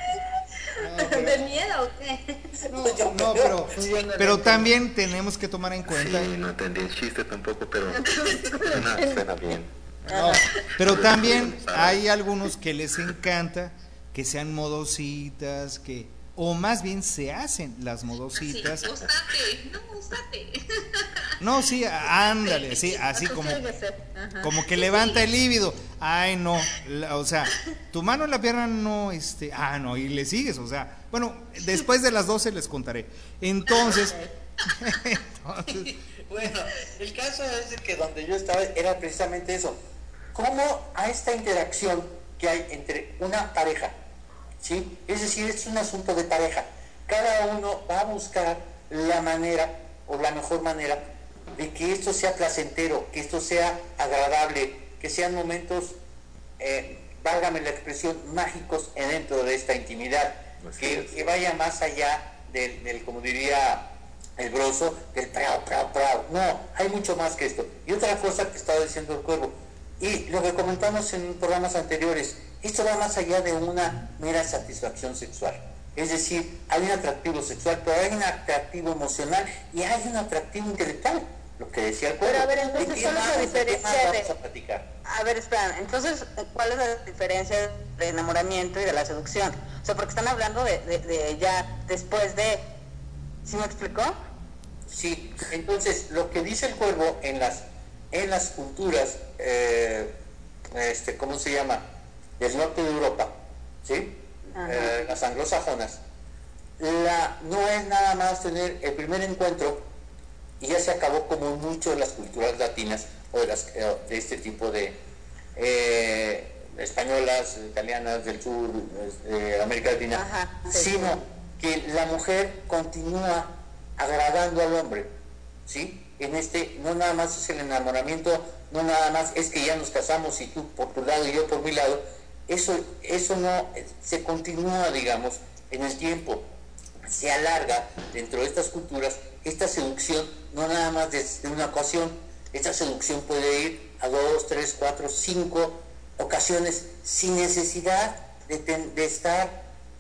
¿De miedo o qué? Pues No, creo. pero, pero también tenemos que tomar en cuenta, Sí, no entendí el chiste tampoco, pero suena, suena bien. no, pero también hay algunos que les encanta que sean modositas, que o más bien se hacen las Sí, modositas. no, sí, ándale, sí, así como como que levanta el líbido. Ay, no, la- o sea, tu mano en la pierna no, este, ah, no, y le sigues, o sea, bueno, después de las 12 les contaré. Entonces, entonces, Bueno, el caso es de que donde yo estaba era precisamente eso. ¿Cómo a esta interacción que hay entre una pareja, ¿sí? Es decir, es un asunto de pareja. Cada uno va a buscar la manera o la mejor manera de que esto sea placentero, que esto sea agradable, que sean momentos, eh, válgame la expresión, mágicos en dentro de esta intimidad, que, es. que vaya más allá del, del, como diría el broso del prao, prao, prao. No, hay mucho más que esto. Y otra cosa que estaba diciendo el cuervo, y lo que comentamos en programas anteriores, esto va más allá de una mera satisfacción sexual. Es decir, hay un atractivo sexual, pero hay un atractivo emocional y hay un atractivo intelectual. Lo que decía el cuervo. Pero a ver, ¿De entonces, ¿cuál es la diferencia de- vamos a? A ver, espera, entonces, ¿cuál es la diferencia de enamoramiento y de la seducción? O sea, porque están hablando de, de- de ya después de... ¿Sí me explicó? Sí, entonces lo que dice el cuervo en las en las culturas, eh, este, ¿cómo se llama? Del norte de Europa, ¿sí? Eh, las anglosajonas. La, no es nada más tener el primer encuentro y ya se acabó como en muchas de las culturas latinas o de, las, eh, de este tipo de eh, españolas, italianas del sur, de América Latina, Ajá, sí. sino que la mujer continúa agradando al hombre, ¿sí? En este, no nada más es el enamoramiento, no nada más es que ya nos casamos y tú por tu lado y yo por mi lado, eso, eso no, se continúa, digamos, en el tiempo, se alarga dentro de estas culturas, esta seducción no nada más de, de una ocasión, esta seducción puede ir a dos, tres, cuatro, cinco ocasiones sin necesidad de, ten- de estar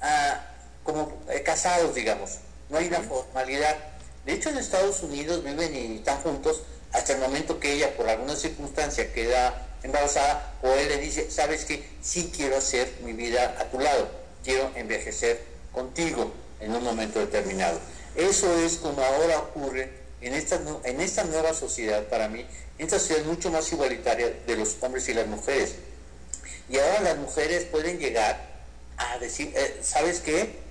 ah, como eh, casados, digamos. No hay una formalidad. De hecho, en Estados Unidos viven y están juntos hasta el momento que ella, por alguna circunstancia, queda embarazada o él le dice, sabes que sí quiero hacer mi vida a tu lado, quiero envejecer contigo en un momento determinado. Eso es como ahora ocurre en esta, en esta nueva sociedad para mí, esta sociedad mucho más igualitaria de los hombres y las mujeres. Y ahora las mujeres pueden llegar a decir, eh, ¿sabes qué?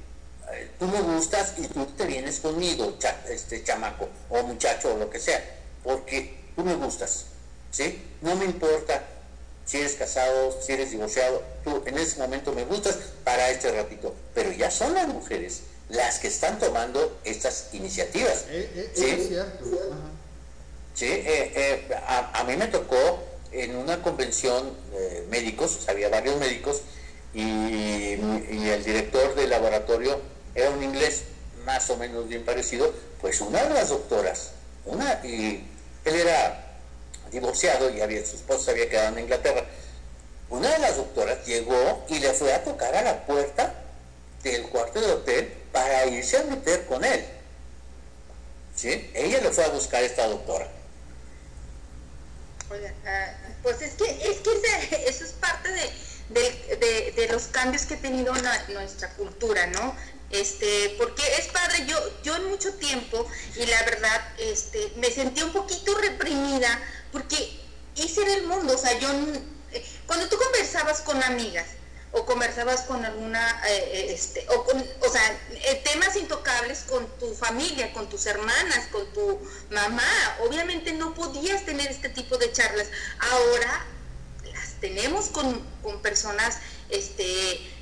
Eh, tú me gustas y tú te vienes conmigo, cha- este chamaco o muchacho o lo que sea, porque tú me gustas, ¿sí? No me importa si eres casado, si eres divorciado, tú en ese momento me gustas para este ratito, pero ya son las mujeres las que están tomando estas iniciativas. Eh, eh, ¿sí? eso es cierto. Ajá. Sí, eh, a, a mí me tocó en una convención médicos, había varios médicos, y, el director del laboratorio era un inglés más o menos bien parecido, pues una de las doctoras, una, y él era divorciado y había, su esposa había quedado en Inglaterra, una de las doctoras llegó y le fue a tocar a la puerta del cuarto de hotel para irse a meter con él. ¿Sí? Ella le fue a buscar a esta doctora. Ah, pues es que, es que eso es parte de, de- los cambios que ha tenido nuestra cultura, ¿no? Este, porque es padre, yo, yo en mucho tiempo, y la verdad, este, me sentí un poquito reprimida, porque ese era el mundo, o sea, yo, eh, cuando tú conversabas con amigas, o conversabas con alguna, eh, eh, este, o, con, o sea, eh, temas intocables con tu familia, con tus hermanas, con tu mamá. Obviamente no podías tener este tipo de charlas. Ahora tenemos con, con personas, este,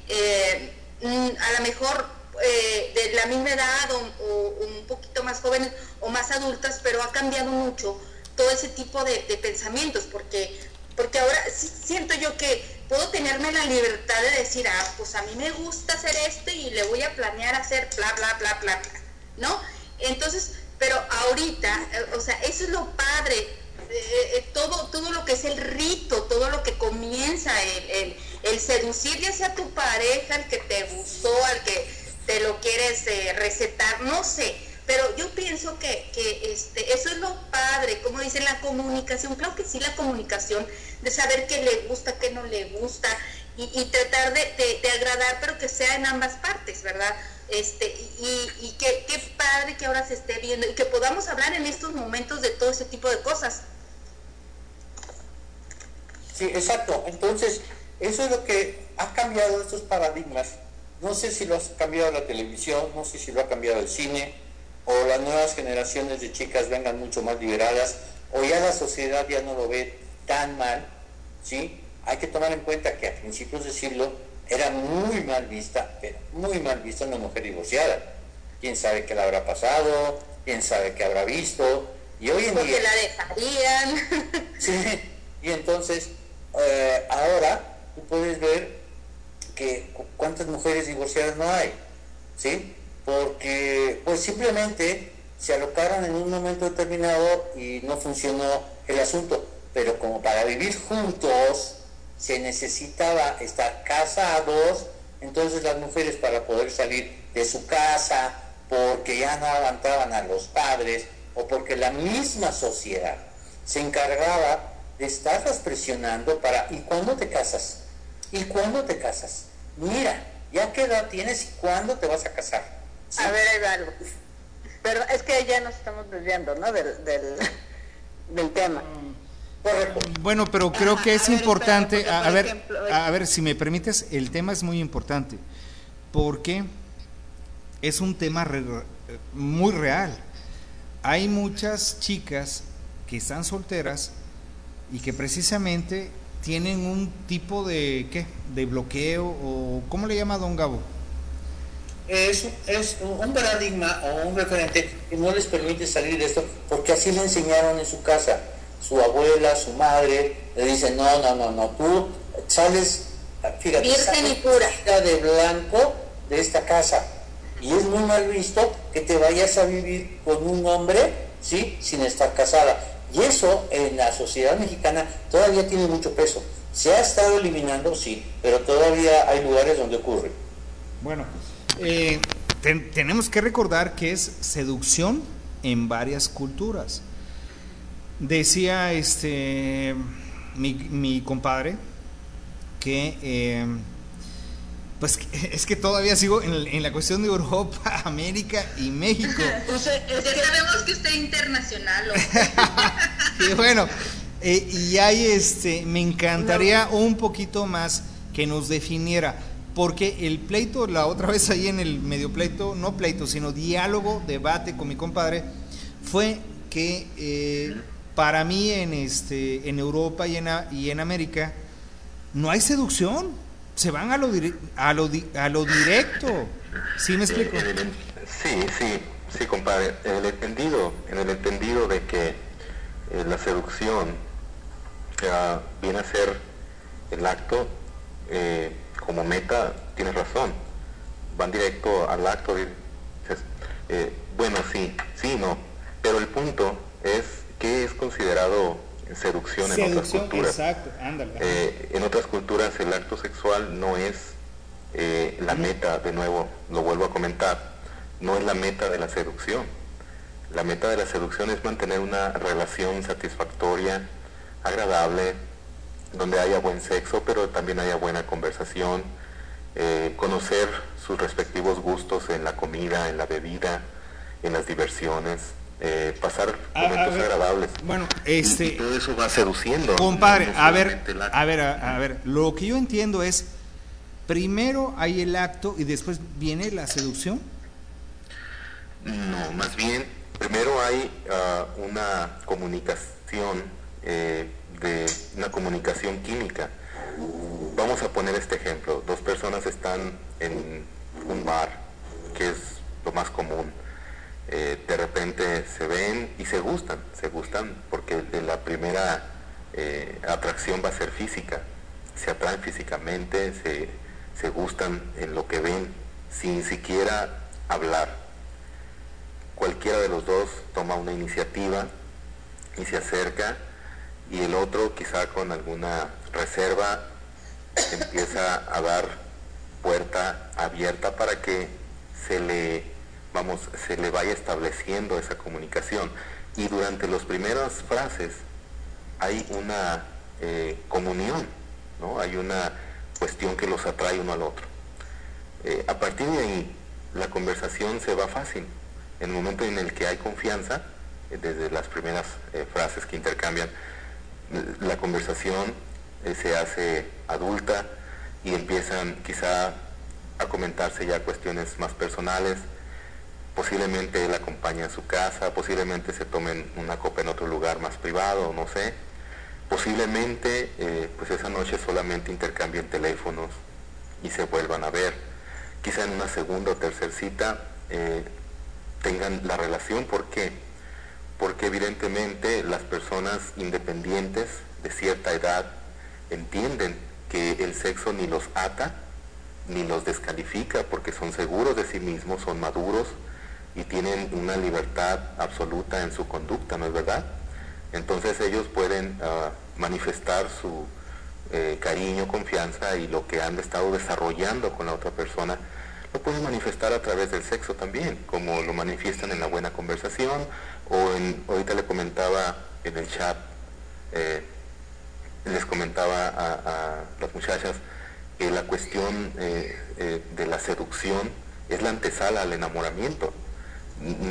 eh, mm, a lo mejor eh, de la misma edad o, un poquito más jóvenes o más adultas, pero ha cambiado mucho todo ese tipo de, de pensamientos, porque porque ahora sí siento yo que puedo tenerme la libertad de decir, ah, pues a mí me gusta hacer esto y le voy a planear hacer bla, bla, bla, bla, bla, ¿no? Entonces, pero ahorita, eh, o sea, eso es lo padre, eh, eh, todo, todo lo que es el rito, todo lo que comienza, el, el, seducir ya sea tu pareja, el que te gustó, al que te lo quieres eh, recetar, no sé, pero yo pienso que, que este, eso es lo padre, como dicen, la comunicación, claro que sí, la comunicación, de saber qué le gusta, qué no le gusta, y, y tratar de, de- de agradar, pero que sea en ambas partes, ¿verdad? Este, y y qué padre que ahora se esté viendo y que podamos hablar en estos momentos de todo ese tipo de cosas. Sí, exacto. Entonces, eso es lo que ha cambiado estos paradigmas. No sé si lo ha cambiado la televisión, no sé si lo ha cambiado el cine, o las nuevas generaciones de chicas vengan mucho más liberadas, o ya la sociedad ya no lo ve tan mal, ¿sí? Hay que tomar en cuenta que a principios de siglo era muy mal vista, pero muy mal vista una mujer divorciada. ¿Quién sabe qué le habrá pasado? ¿Quién sabe qué habrá visto? Y hoy en día... Porque la dejarían. Sí, y entonces eh, ahora tú puedes ver que cu- cuántas mujeres divorciadas no hay, ¿sí? Porque pues simplemente se alocaron en un momento determinado y no funcionó el asunto. Pero como para vivir juntos se necesitaba estar casados, entonces las mujeres para poder salir de su casa, porque ya no aguantaban a los padres, o porque la misma sociedad se encargaba de estarlas presionando para, ¿y cuándo te casas? ¿Y cuándo te casas? Mira, ya qué edad tienes y cuándo te vas a casar. ¿Sí? A ver, ahí va algo. Pero es que ya nos estamos desviando, ¿no? Del, del, del tema. Correcto. Bueno, pero creo que es a ver, importante, espera, a, ver, ejemplo, a ver, si me permites, el tema es muy importante, porque es un tema re- muy real. Hay muchas chicas que están solteras y que precisamente tienen un tipo de, ¿qué? De bloqueo o, ¿cómo le llama don Gabo? es, es un paradigma o un referente que no les permite salir de esto porque así le enseñaron en su casa. Su abuela, su madre, le dicen, no, no, no, no, tú sales, fíjate, Virgen y pura. de blanco de esta casa. Y es muy mal visto que te vayas a vivir con un hombre, ¿sí? Sin estar casada. Y eso en la sociedad mexicana todavía tiene mucho peso. Se ha estado eliminando, sí, pero todavía hay lugares donde ocurre. Bueno, eh, ten- tenemos que recordar que es seducción en varias culturas. Decía este mi, mi compadre que eh, pues es que todavía sigo en, en la cuestión de Europa, América y México. Es Ya que- sabemos que usted es internacional. Y bueno, eh, y hay este, me encantaría un poquito más que nos definiera, porque el pleito, la otra vez ahí en el medio pleito, no pleito, sino diálogo, debate con mi compadre, fue que eh, para mí en este, en Europa y en, a- y en América no hay seducción, se van a lo, dire- a lo, a lo directo. ¿Sí me explico? El- sí, sí, sí, compadre. En el entendido, en el entendido de que eh, la seducción viene a ser el acto eh, como meta, tienes razón. Van directo al acto. eh, bueno, sí, sí, no. Pero el punto es qué es considerado seducción, en otras culturas. exacto, ándale. Eh, en otras culturas el acto sexual no es eh, la meta, de nuevo, lo vuelvo a comentar, no es la meta de la seducción. La meta de la seducción es mantener una relación satisfactoria, agradable, donde haya buen sexo, pero también haya buena conversación, eh, conocer sus respectivos gustos en la comida, en la bebida, en las diversiones, eh, pasar A- a momentos agradables. Bueno, este... y todo eso va seduciendo. Compadre, no a ver, a ver, a, a ver, lo que yo entiendo es, primero hay el acto y después viene la seducción. No, más bien, primero hay ah, una comunicación, eh, de una comunicación química. Vamos a poner este ejemplo. Dos personas están en un bar, que es lo más común. Eh, de repente se ven y se gustan, se gustan porque la primera eh, atracción va a ser física. Se atraen físicamente, se, se gustan en lo que ven, sin siquiera hablar cualquiera de los dos toma una iniciativa y se acerca y el otro quizá con alguna reserva empieza a dar puerta abierta para que se le vamos se le vaya estableciendo esa comunicación y durante las primeras frases hay una eh, comunión no hay una cuestión que los atrae uno al otro eh, a partir de ahí, la conversación se va fácil. En el momento en el que hay confianza, eh, desde las primeras frases que intercambian, la conversación se hace adulta y empiezan quizá a comentarse ya cuestiones más personales. Posiblemente él acompaña a su casa, posiblemente se tomen una copa en otro lugar más privado, no sé. Posiblemente eh, pues esa noche solamente intercambien teléfonos y se vuelvan a ver quizá en una segunda o tercera cita eh, tengan la relación. ¿Por qué? Porque evidentemente las personas independientes de cierta edad entienden que el sexo ni los ata ni los descalifica porque son seguros de sí mismos, son maduros, y tienen una libertad absoluta en su conducta, ¿no es verdad? Entonces ellos pueden ah, manifestar su eh, cariño, confianza y lo que han estado desarrollando con la otra persona, lo pueden manifestar a través del sexo también, como lo manifiestan en la buena conversación o en, ahorita le comentaba en el chat, eh, les comentaba a, a las muchachas que la cuestión eh, eh, de la seducción es la antesala al enamoramiento.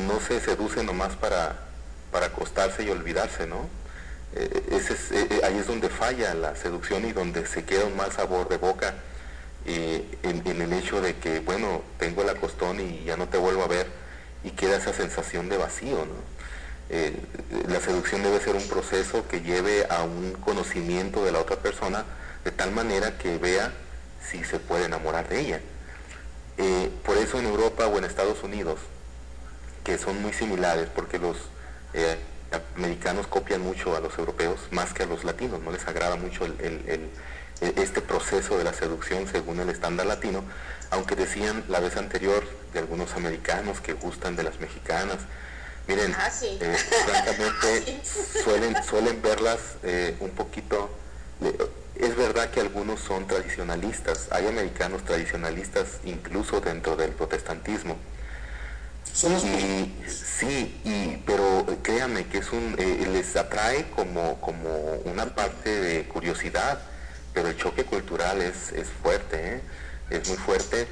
No se seduce nomás para, para acostarse y olvidarse, ¿no? Eh, ese es- eh, eh, ahí es donde falla la seducción y donde se queda un mal sabor de boca eh, en, en el hecho de que, bueno, tengo el acostón y ya no te vuelvo a ver y queda esa sensación de vacío, ¿no? Eh, la seducción debe ser un proceso que lleve a un conocimiento de la otra persona de tal manera que vea si se puede enamorar de ella. Eh, por eso en Europa o en Estados Unidos, que son muy similares, porque los eh, americanos copian mucho a los europeos más que a los latinos, no les agrada mucho el- el- el- este proceso de la seducción según el estándar latino, aunque decían la vez anterior de algunos americanos que gustan de las mexicanas. Miren, Ah, sí. eh, francamente suelen, suelen verlas eh, un poquito... es verdad que algunos son tradicionalistas, hay americanos tradicionalistas incluso dentro del protestantismo. Y, sí, y, pero créanme que es un, eh, les atrae como, como una parte de curiosidad, pero el choque cultural es, es fuerte, ¿eh? es muy fuerte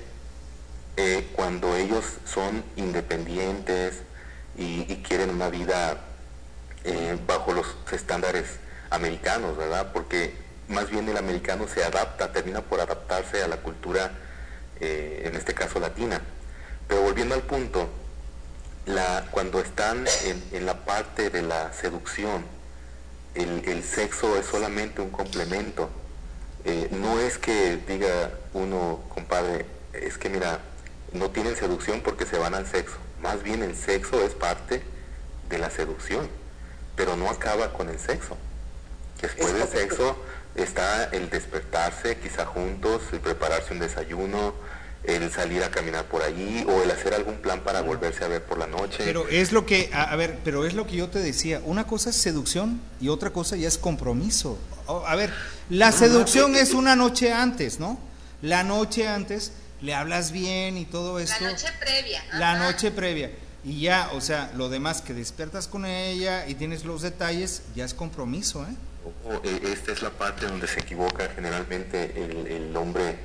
eh, cuando ellos son independientes y, y quieren una vida eh, bajo los estándares americanos, ¿verdad? Porque más bien el americano se adapta, termina por adaptarse a la cultura, eh, en este caso latina. Pero volviendo al punto, la, cuando están en, en la parte de la seducción, el, el sexo es solamente un complemento. Eh, no es que diga uno, compadre, es que mira, no tienen seducción porque se van al sexo. Más bien el sexo es parte de la seducción, pero no acaba con el sexo. Después del sexo está el despertarse, quizá juntos, el prepararse un desayuno, el salir a caminar por allí o el hacer algún plan para volverse a ver por la noche. Pero es lo que, a, a ver, pero es lo que yo te decía, una cosa es seducción y otra cosa ya es compromiso. O- a ver, la seducción es una noche antes, ¿no? La noche antes le hablas bien y todo esto. La noche previa. La noche previa. Y ya, o sea, lo demás que despiertas con ella y tienes los detalles, ya es compromiso, ¿eh? Eh, esta es la parte donde se equivoca generalmente el, el hombre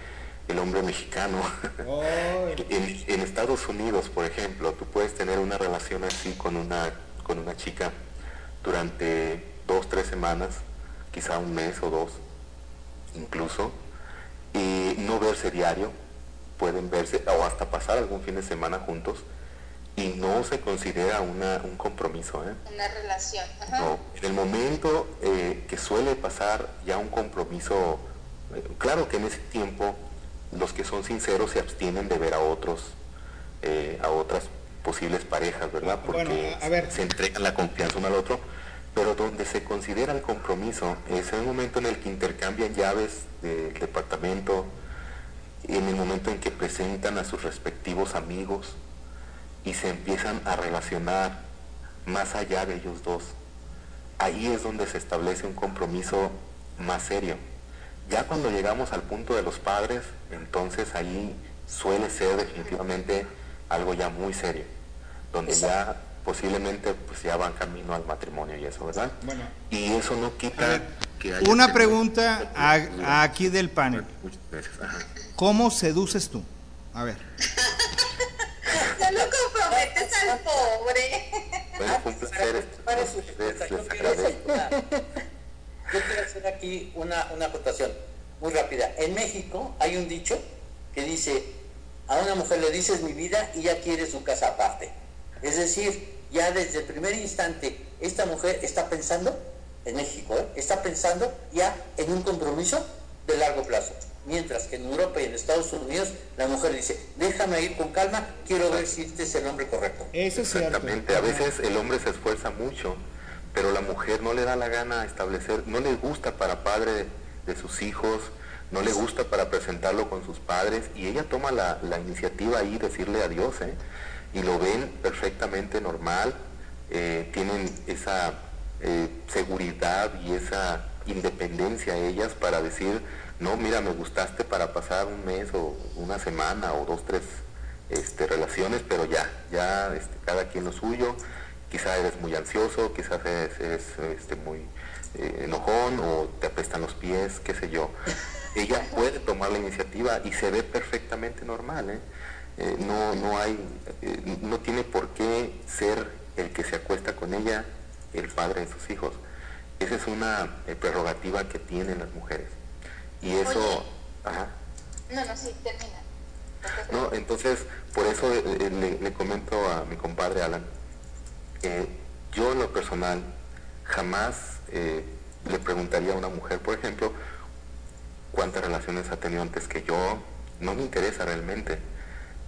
el hombre mexicano. en, en Estados Unidos, por ejemplo, tú puedes tener una relación así con una con una chica durante dos, tres semanas, quizá un mes o dos, incluso, y no verse diario, pueden verse o hasta pasar algún fin de semana juntos y no se considera una, un compromiso, ¿eh? Una relación. ajá. No, en el momento eh, que suele pasar ya un compromiso, eh, claro que en ese tiempo los que son sinceros se abstienen de ver a otros, eh, a otras posibles parejas, ¿verdad? Porque Bueno, a- a ver. se entregan la confianza uno al otro, pero donde se considera el compromiso es en el momento en el que intercambian llaves del departamento, en el momento en que presentan a sus respectivos amigos y se empiezan a relacionar más allá de ellos dos. Ahí es donde se establece un compromiso más serio. Ya cuando llegamos al punto de los padres, entonces ahí suele ser definitivamente algo ya muy serio, donde ya posiblemente pues ya van camino al matrimonio y eso, ¿verdad? Bueno. Y eso no quita ver, que haya Una pregunta a- a aquí del panel. Muchas gracias. Ajá. ¿Cómo seduces tú? A ver. Ya lo comprometes al pobre. Bueno, fue un placer. Para su Les- agradezco. yo quiero hacer aquí una, una acotación muy rápida. En México hay un dicho que dice, a una mujer le dices mi vida y ya quiere su casa aparte. Es decir, ya desde el primer instante, esta mujer está pensando, en México, ¿eh? está pensando ya en un compromiso de largo plazo. Mientras que en Europa y en Estados Unidos la mujer dice, déjame ir con calma, quiero ver si este es el hombre correcto. Eso es cierto. Exactamente, a veces el hombre se esfuerza mucho, pero la mujer no le da la gana establecer, no le gusta para padre de sus hijos, no le gusta para presentarlo con sus padres y ella toma la, la iniciativa ahí decirle adiós. ¿eh? y lo ven perfectamente normal, eh, tienen esa eh, seguridad y esa independencia ellas para decir, no, mira, me gustaste para pasar un mes o una semana o dos, tres este, relaciones, pero ya, ya este, cada quien lo suyo, quizá eres muy ansioso, quizás eres, eres, este, muy eh, enojón o te apestan los pies, qué sé yo. Ella puede tomar la iniciativa y se ve perfectamente normal, ¿eh? Eh, no, no hay, eh, no tiene por qué ser el que se acuesta con ella el padre de sus hijos. Esa es una prerrogativa que tienen las mujeres. Y eso, Oye. ajá. No, no, sí, termina. No, entonces, por eso eh, le, le comento a mi compadre Alan, yo en lo personal jamás eh, le preguntaría a una mujer, por ejemplo, cuántas relaciones ha tenido antes que yo, no me interesa realmente.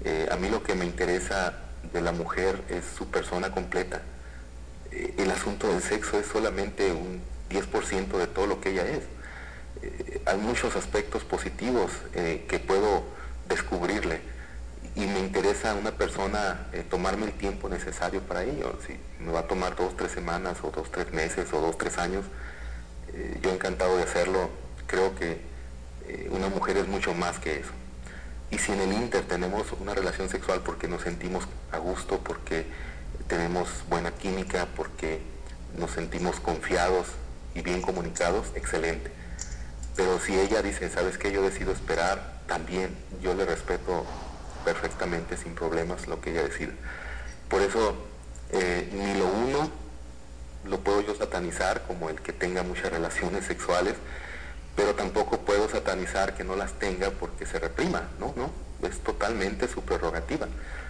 Eh, a mí lo que me interesa de la mujer es su persona completa. Eh, el asunto del sexo es solamente un 10% de todo lo que ella es. Hay muchos aspectos positivos que puedo descubrirle y me interesa una persona eh, tomarme el tiempo necesario para ello. Si me va a tomar dos, tres semanas o dos, tres meses o dos, tres años, eh, yo encantado de hacerlo. Creo que eh, una mujer es mucho más que eso. Y si en el Inter tenemos una relación sexual porque nos sentimos a gusto, porque tenemos buena química, porque nos sentimos confiados y bien comunicados, excelente. Pero si ella dice, ¿sabes qué? Yo decido esperar, también yo le respeto perfectamente, sin problemas, lo que ella decida. Por eso, eh, ni lo uno lo puedo yo satanizar como el que tenga muchas relaciones sexuales, pero tampoco puedo satanizar que no las tenga porque se reprima, ¿no? No, es totalmente su prerrogativa.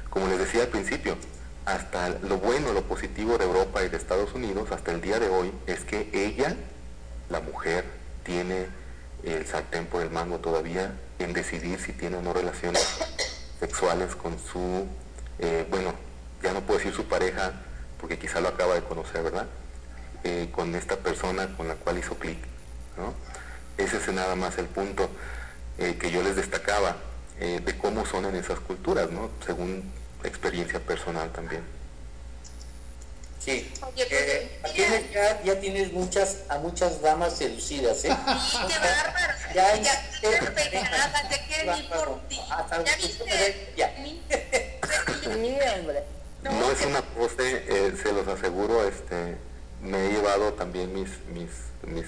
Como les decía al principio, hasta lo bueno, lo positivo de Europa y de Estados Unidos hasta el día de hoy es que ella, la mujer, tiene el sartén por el mango todavía en decidir si tiene o no relaciones sexuales con su, eh, bueno, ya no puedo decir su pareja porque quizá lo acaba de conocer, ¿verdad? Eh, con esta persona con la cual hizo clic, ¿no? Ese es nada más el punto eh, que yo les destacaba de cómo son en esas culturas, ¿no? Según experiencia personal también. Sí. Oye, pues, Eh, el chat ya tienes muchas, a muchas damas seducidas, ¿eh? Sí, qué bárbaro. Ya Ya, ya pegadas, ya quieren ir por ti. ¿Ya viste? Ya. Mi- Sí, hombre. No, es una pose, eh, se los aseguro, este, me he llevado también mis, mis, mis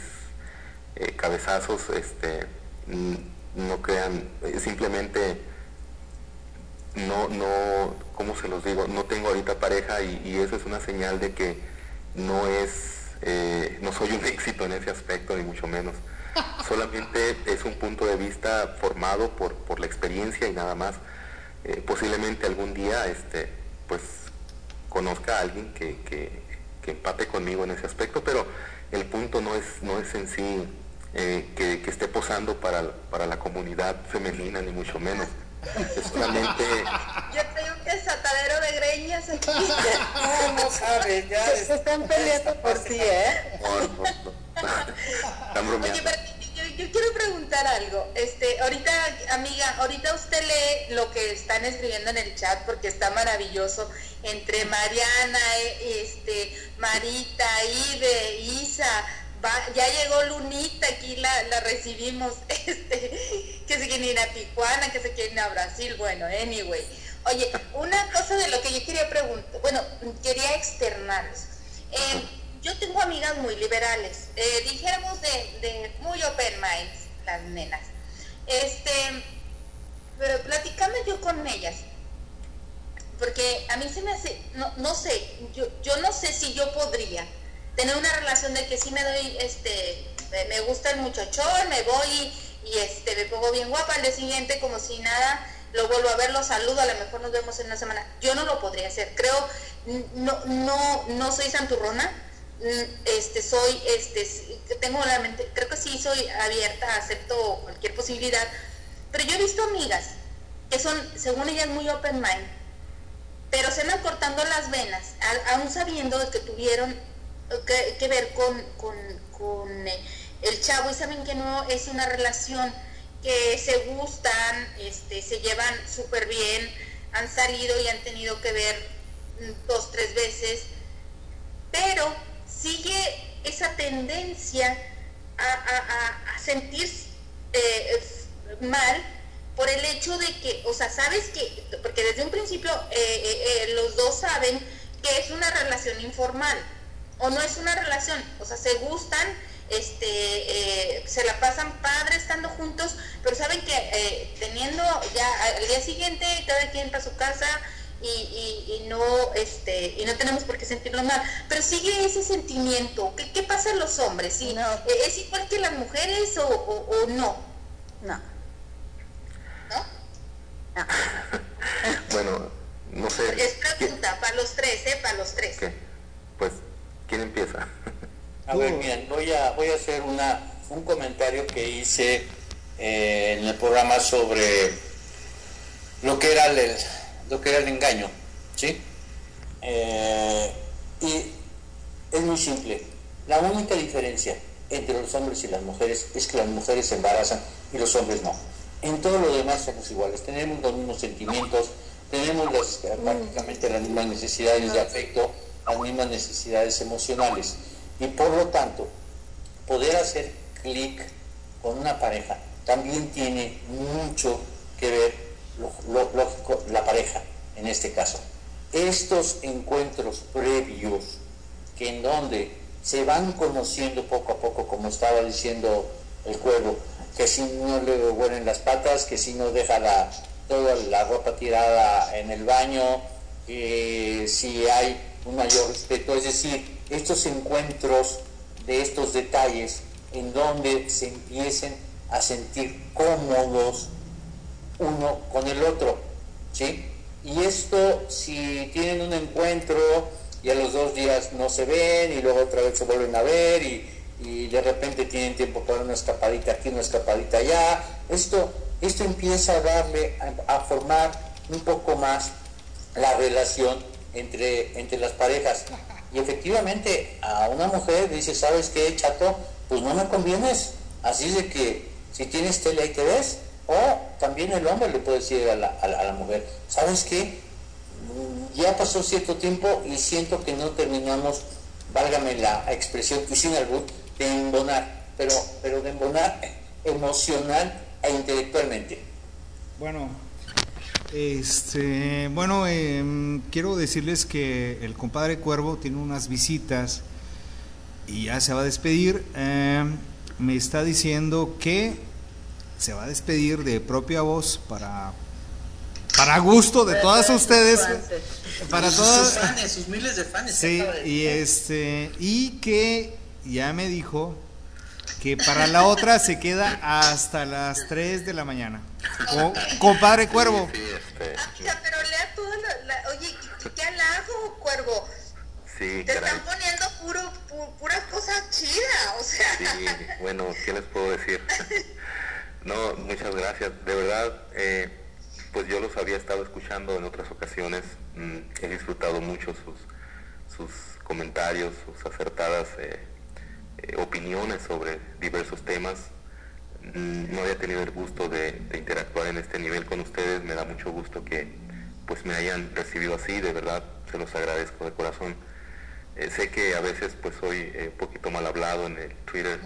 eh, cabezazos, este, no crean, eh, simplemente no, no, ¿cómo se los digo? No tengo ahorita pareja y, eso es una señal de que no es, eh, no soy un éxito en ese aspecto, ni mucho menos. Solamente es un punto de vista formado por, por la experiencia y nada más. Eh, posiblemente algún día, este, pues, conozca a alguien que, que, empate conmigo en ese aspecto, pero el punto no es, no es en sí eh, que, que esté posando para, para la comunidad femenina, ni mucho menos. Es solamente... desatadero de greñas aquí. No, no sabes, ya. Se, se están peleando por ti, ¿eh? Están bromeando. Oye, pero yo, yo quiero preguntar algo. Este, ahorita, amiga, ahorita usted lee lo que están escribiendo en el chat porque está maravilloso entre Mariana, eh, este, Marita, Ibe, Isa. va- ya llegó Lunita, aquí la, la recibimos, este, que se quieren ir a Tijuana, que se quieren ir a Brasil, bueno, anyway. Oye, una cosa de lo que yo quería preguntar, bueno, quería externarles. Eh, yo tengo amigas muy liberales, eh, dijéramos de, de muy open minds, las nenas. Este, pero platicando yo con ellas, porque a mí se me hace, no, no sé, yo, yo no sé si yo podría tener una relación de que sí me doy, este, me- me gusta el muchachón, me voy y, y, este, me pongo bien guapa al día siguiente como si nada, lo vuelvo a ver, lo saludo, a lo mejor nos vemos en una semana. Yo no lo podría hacer, creo, no, no, no soy santurrona, mm, este, soy, este, tengo la mente, creo que sí soy abierta, acepto cualquier posibilidad, pero yo he visto amigas que son, según ellas, muy open mind, pero se andan cortando las venas, aún sabiendo que tuvieron que, que ver con, con, con, eh, el chavo y saben que no es una relación que se gustan, este, se llevan súper bien, han salido y han tenido que ver mm, dos, tres veces, pero sigue esa tendencia a, a- a- sentir eh, mal por el hecho de que, o sea, sabes que, porque desde un principio eh, eh, eh, los dos saben que es una relación informal o no es una relación, o sea, se gustan, este, eh, se la pasan padre estando juntos, pero saben que eh, teniendo ya al día siguiente cada quien para su casa y, y- y no, este, y no tenemos por qué sentirlo mal, pero sigue ese sentimiento. ¿Qué, qué pasa en los hombres? ¿Sí? No. Eh, ¿Es igual que las mujeres o, o- o no? No. ¿No? Bueno, no sé. Es ¿quién- pregunta para los tres, ¿eh? Para los tres. qué? Pues, ¿quién empieza? A ver, miren, voy a, voy a hacer una, un comentario que hice eh, en el programa sobre lo que era el, lo que era el engaño, ¿sí? Eh, y es muy simple. La única diferencia entre los hombres y las mujeres es que las mujeres se embarazan y los hombres no. En todo lo demás somos iguales, tenemos los mismos sentimientos, tenemos las, prácticamente las mismas necesidades de afecto, las mismas necesidades emocionales. Y por lo tanto, poder hacer clic con una pareja también tiene mucho que ver, lo, lógico, la pareja en este caso. Estos encuentros previos, que en donde se van conociendo poco a poco, como estaba diciendo el cuervo, que si no le huelen las patas, que si no deja la, toda la ropa tirada en el baño, que si hay un mayor respeto, es decir, estos encuentros de estos detalles en donde se empiecen a sentir cómodos uno con el otro, ¿sí? Y esto, si tienen un encuentro y a los dos días no se ven y luego otra vez se vuelven a ver y, y de repente tienen tiempo para una escapadita aquí, una escapadita allá, esto, esto empieza a darle, a, a formar un poco más la relación entre, entre las parejas. Y efectivamente a una mujer dice, ¿sabes qué, chato? Pues no me convienes. Así es de que si tienes tele ahí te ves. O también el hombre le puede decir a la, a mujer, ¿sabes qué? Ya pasó cierto tiempo y siento que no terminamos, válgame la expresión, y sin albur, de embonar, pero, pero de embonar emocional e intelectualmente. Bueno, este, bueno, em, quiero decirles que el compadre Cuervo tiene unas visitas y ya se va a despedir. Em, me está diciendo que se va a despedir de propia voz para para gusto de todas ustedes, para todas. sus fans, sus miles de fans. Sí, y este y que ya me dijo que para la otra se queda hasta las 3 de la mañana. Co- compadre Cuervo. Sí, este, Amiga, pero lea todo lo, la- oye, ¿qué, qué halago, cuervo? sí, Te caray. están poniendo puro, pu- pura cosa chida, o sea. Sí, bueno, ¿qué les puedo decir? No, muchas gracias. De verdad, eh, pues yo los había estado escuchando en otras ocasiones. Mm, he disfrutado mucho sus, sus comentarios, sus acertadas eh, eh, opiniones sobre diversos temas. No había tenido el gusto de, de interactuar en este nivel con ustedes. Me da mucho gusto que pues me hayan recibido así. De verdad, se los agradezco de corazón. Eh, sé que a veces pues soy eh, un poquito mal hablado en el Twitter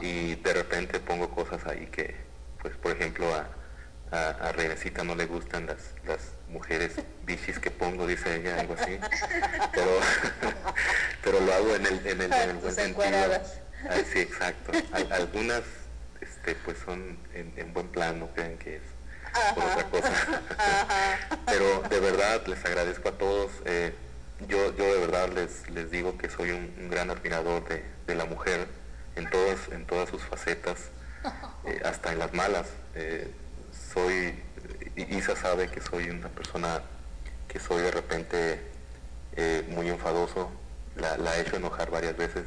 y de repente pongo cosas ahí que, pues por ejemplo a, a, a Renecita no le gustan las, las mujeres bichis que pongo, dice ella, algo así. Pero, pero lo hago en el, en el, en el buen sentido. Ah, sí, exacto. Al- algunas este, pues son en, en buen plan, no crean que es por otra cosa. Pero de verdad les agradezco a todos. eh, yo, yo de verdad les, les digo que soy un, un gran admirador de, de la mujer en todas, en todas sus facetas, eh, hasta en las malas. Eh, soy, Isa sabe que soy una persona que soy de repente eh, muy enfadoso, la, la he hecho enojar varias veces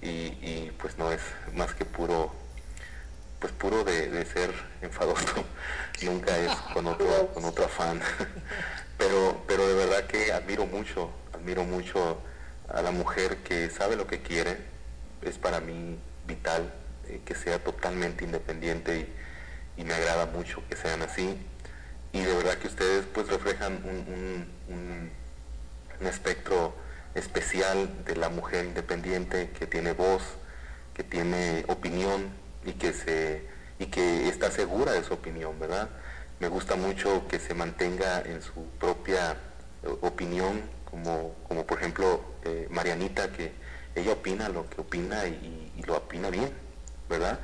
y, y, pues no es más que puro pues puro de, de ser enfadoso. Nunca es con otro con otro afán. Pero pero de verdad que admiro mucho admiro mucho a la mujer que sabe lo que quiere. Es para mí vital eh, que sea totalmente independiente y, y me agrada mucho que sean así. Y de verdad que ustedes pues reflejan un, un- un- un espectro especial de la mujer independiente que tiene voz, que tiene opinión y que se y que está segura de su opinión, ¿verdad? Me gusta mucho que se mantenga en su propia eh, opinión, como, como por ejemplo eh, Marianita, que ella opina lo que opina y, y lo opina bien, ¿verdad?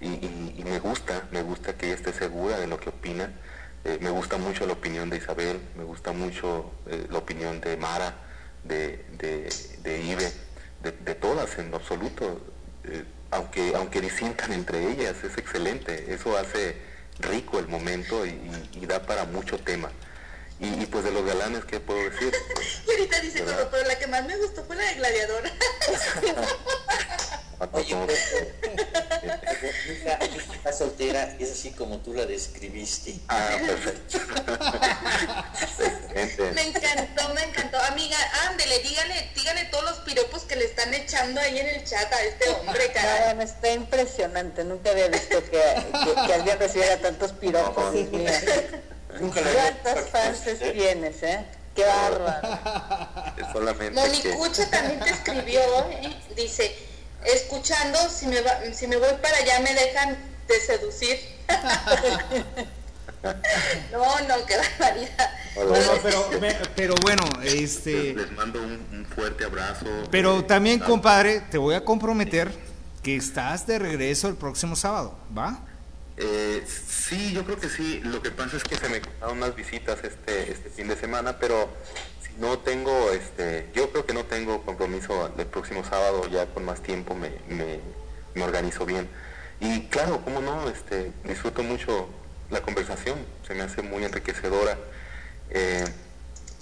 Y, y- y me gusta, me gusta que ella esté segura de lo que opina. Eh, me gusta mucho la opinión de Isabel, me gusta mucho eh, la opinión de Mara, de, de, de Ibe, de, de todas en lo absoluto. Eh, aunque, aunque disientan entre ellas, es excelente. Eso hace rico el momento y, y- y da para mucho tema. Y, y pues de los galanes, ¿qué puedo decir? Pues, Y ahorita dice, ¿Verdad? pero, pero la que más me gustó fue la de Gladiador. Oye, hija, hija está soltera y es así como tú la describiste. Ah, perfecto. Me encantó, me encantó. Amiga, ándele, dígale, dígale todos los piropos que le están echando ahí en el chat a este hombre, caray. No, está impresionante. Nunca había visto que, que, que alguien recibiera tantos piropos. Nunca la había ¿Cuántas fans tienes, eh? Qué bárbaro. Es solamente que... Monicucha también te escribió, ¿eh? dice, escuchando, si me, va- si me voy para allá me dejan de seducir. no, no, qué barbaridad. Bueno, pero, me- pero bueno, este... Les mando un, un fuerte abrazo. Pero Eh, también, compadre, te voy a comprometer que estás de regreso el próximo sábado, ¿va? Eh, sí, yo creo que sí. Lo que pasa es que se me quedaron unas visitas este, este fin de semana, pero si no tengo, este, yo creo que no tengo compromiso el próximo sábado, ya con más tiempo me, me, me organizo bien. Y claro, cómo no, este, disfruto mucho la conversación, se me hace muy enriquecedora. Eh,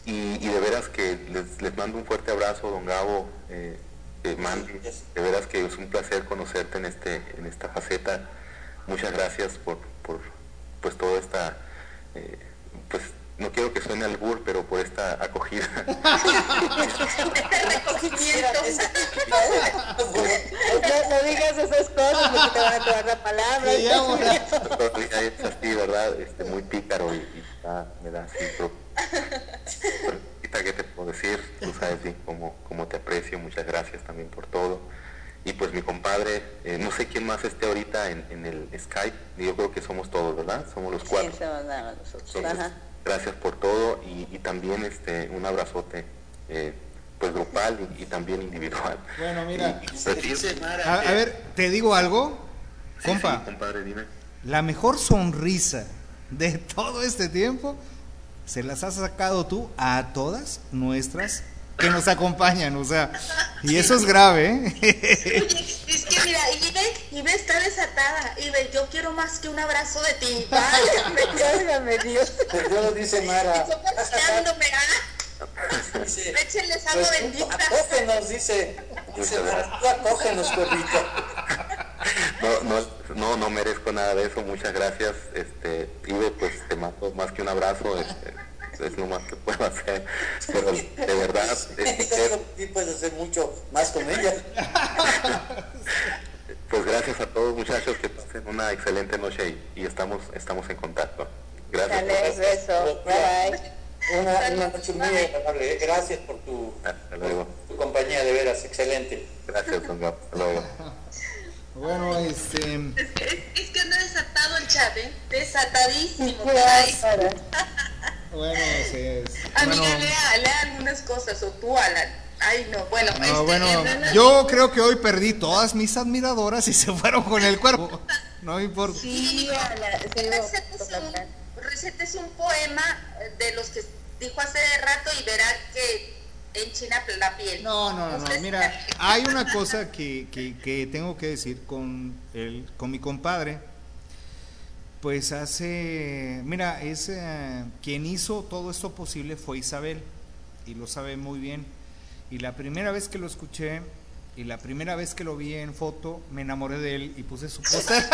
y, y de veras que les, les mando un fuerte abrazo, don Gabo, eh, eh, Mandy, de veras que es un placer conocerte en, este, en esta faceta. Muchas gracias por, por pues toda esta, eh, pues no quiero que suene albur, pero por esta acogida. Este recogimiento. No, no digas esas cosas porque te van a tomar la palabra. Sí, ya, es así, ¿verdad? Este, muy pícaro y, me da así. Pero, pero, ahorita, ¿qué te puedo decir? Tú sabes bien cómo, cómo te aprecio. Muchas gracias también por todo. Y pues mi compadre, eh, no sé quién más esté ahorita en, en el Skype. Yo creo que somos todos, ¿verdad? Somos los Sí, cuatro. somos nada nosotros. Entonces, Ajá. gracias por todo y, y también este un abrazote, eh, pues grupal y, y también individual. Bueno, mira. Y- prefiero- A, a ver, te digo algo, Sí, compa. sí, compadre, dime. La mejor sonrisa de todo este tiempo se las has sacado tú a todas nuestras que nos acompañan, o sea, y eso es grave, ¿eh? Oye, es que mira, Ibe, Ibe está desatada. Ibe, yo quiero más que un abrazo de ti. Válgame. Válgame Dios. Yo dice Mara. ¿ah? Dice, Échenles agua pues, bendita. acógenos, dice. Dice Mara, tú acógenos, perrito. No, no, no, no merezco nada de eso, muchas gracias. Este, Ibe, pues te mando más que un abrazo, este, es lo más que puedo hacer. Pero de verdad, este, Sí puedes hacer mucho más con ella. pues gracias a todos muchachos, que pasen una excelente noche y, y estamos, estamos en contacto. Gracias. Dale, beso. Bye bye. Una, una noche muy agradable. Gracias por tu, Hasta luego. tu compañía, de veras, excelente. Gracias, don. Hasta luego. Bueno, este, Es que, es, es que anda desatado el chat, ¿eh? Desatadísimo. Bueno, sí, es- Amiga, bueno, lea, lea algunas cosas, o tú, Alan. Ay, no, bueno. no, este, bueno, en- yo creo que hoy perdí todas mis admiradoras y se fueron con el cuerpo. No me importa. Sí, Ala, sí, recétese la un, poema de los que dijo hace rato y verá que enchina la piel. No, no, no, no, mira, hay una cosa que, que, que tengo que decir con, el, con mi compadre. Pues hace, mira, es eh, quien hizo todo esto posible fue Isabel y lo sabe muy bien. Y la primera vez que lo escuché y la primera vez que lo vi en foto, me enamoré de él y puse su póster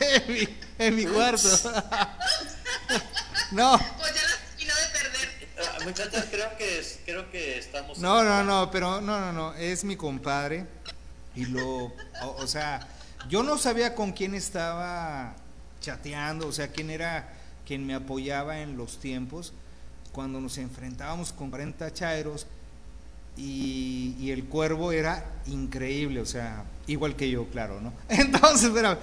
en, mi, en mi cuarto. no. Pues ya la terminó de perder. Ah, Muchachos, creo que, es- creo que estamos... No, no, no, pero no, no, no, es mi compadre y lo, o, o sea, yo no sabía con quién estaba chateando, o sea, quién era quien me apoyaba en los tiempos cuando nos enfrentábamos con 40 chaeros y, y el cuervo era increíble, o sea, igual que yo, claro, ¿no? Entonces, espérame,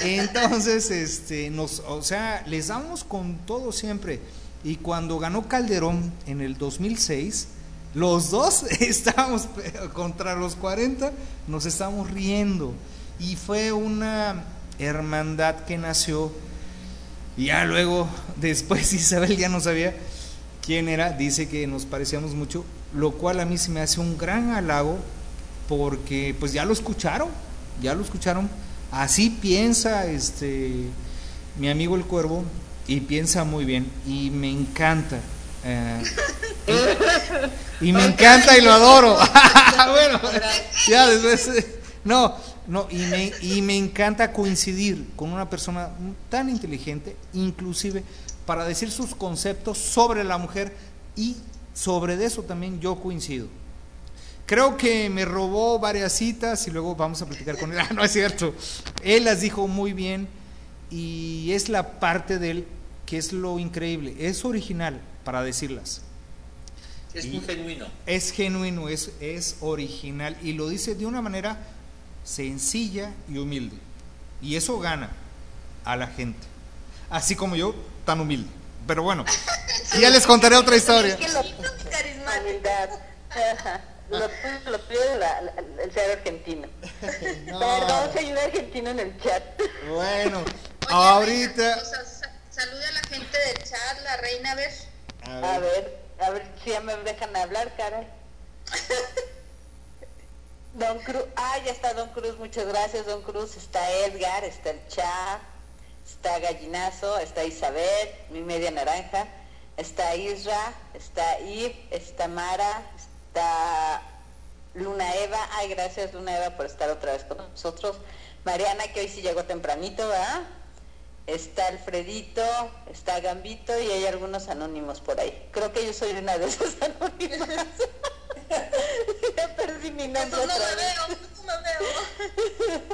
entonces, este, nos, o sea, les damos con todo siempre. Y cuando ganó Calderón en el 2006, los dos estábamos contra los 40, nos estábamos riendo. Y fue una hermandad que nació. Y ya luego, después Isabel ya no sabía quién era, dice que nos parecíamos mucho, lo cual a mí se me hace un gran halago porque pues ya lo escucharon, ya lo escucharon. Así piensa este mi amigo el cuervo y piensa muy bien y me encanta. eh, y, y me encanta y lo adoro. bueno, ya después eh, no, no y me y me encanta coincidir con una persona tan inteligente, inclusive para decir sus conceptos sobre la mujer y sobre eso también yo coincido. Creo que me robó varias citas y luego vamos a platicar con él. Ah, no es cierto. Él las dijo muy bien y es la parte de él que es lo increíble. Es original para decirlas. Es Y- muy genuino. Es genuino, es, es original y lo dice de una manera sencilla y humilde. Y eso gana a la gente. Así como yo, tan humilde. Pero bueno, ya les contaré otra historia. Es que lo es la- la- el ser argentino. Perdón si hay un argentino en el chat. Bueno, Oye, ahorita... o sea, sa- salude a la gente del chat, la reina, a ver. A ver, a ver si ya me dejan hablar, caray. Don Cruz, ah, ya está Don Cruz, muchas gracias, Don Cruz. Está Edgar, está el Cha, está Gallinazo, está Isabel, mi media naranja, está Isra, está Yves, está Mara, está Luna Eva. Ay, gracias Luna Eva por estar otra vez con nosotros. Mariana, que hoy sí llegó tempranito, ¿verdad? Está Alfredito, está Gambito y hay algunos anónimos por ahí. Creo que yo soy una de esas anónimas. Ya perdí mi Pues nombre no otra me vez. veo, no me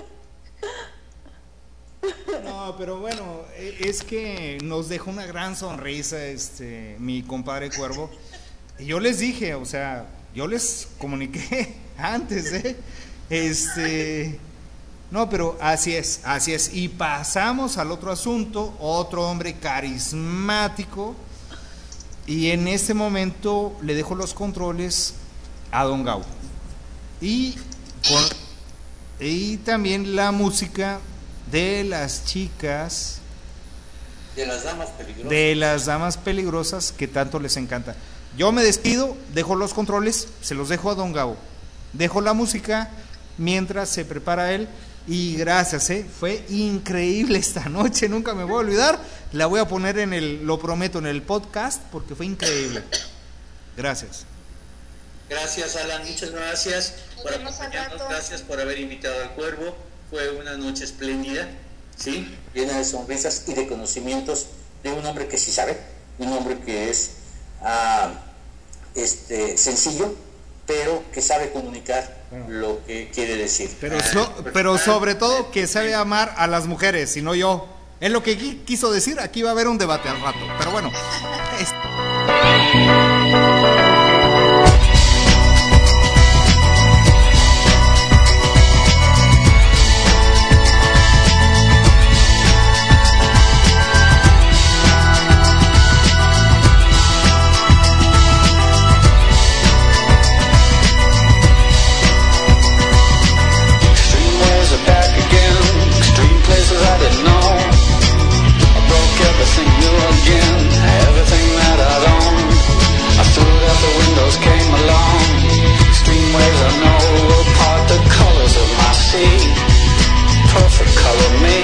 veo. No, pero bueno, e- es que nos dejó una gran sonrisa este mi compadre Cuervo. Y yo les dije, o sea, yo les comuniqué antes, ¿eh? Este no, pero así es, así es. Y pasamos al otro asunto, otro hombre carismático. Y en este momento le dejo los controles a Don Gau. Y, con- y también la música de las chicas, De las damas peligrosas. de las damas peligrosas que tanto les encanta. Yo me despido, dejo los controles, se los dejo a Don Gabo. Dejo la música mientras se prepara él. Y gracias, ¿eh? fue increíble esta noche, nunca me voy a olvidar. La voy a poner en el, lo prometo, en el podcast porque fue increíble. Gracias. Gracias, Alan, muchas gracias Nos por acompañarnos, gracias por haber invitado al cuervo. Fue una noche espléndida, ¿sí? llena de sonrisas y de conocimientos de un hombre que sí sabe, un hombre que es ah, este, sencillo, pero que sabe comunicar lo que quiere decir. Pero, so- pero sobre todo que sabe amar a las mujeres, y no yo. Es lo que qui- quiso decir. Aquí va a haber un debate al rato. Pero bueno. es- again everything that I'd. I threw it out the windows, came along. extreme waves I know will part the colors of my sea. Perfect color me.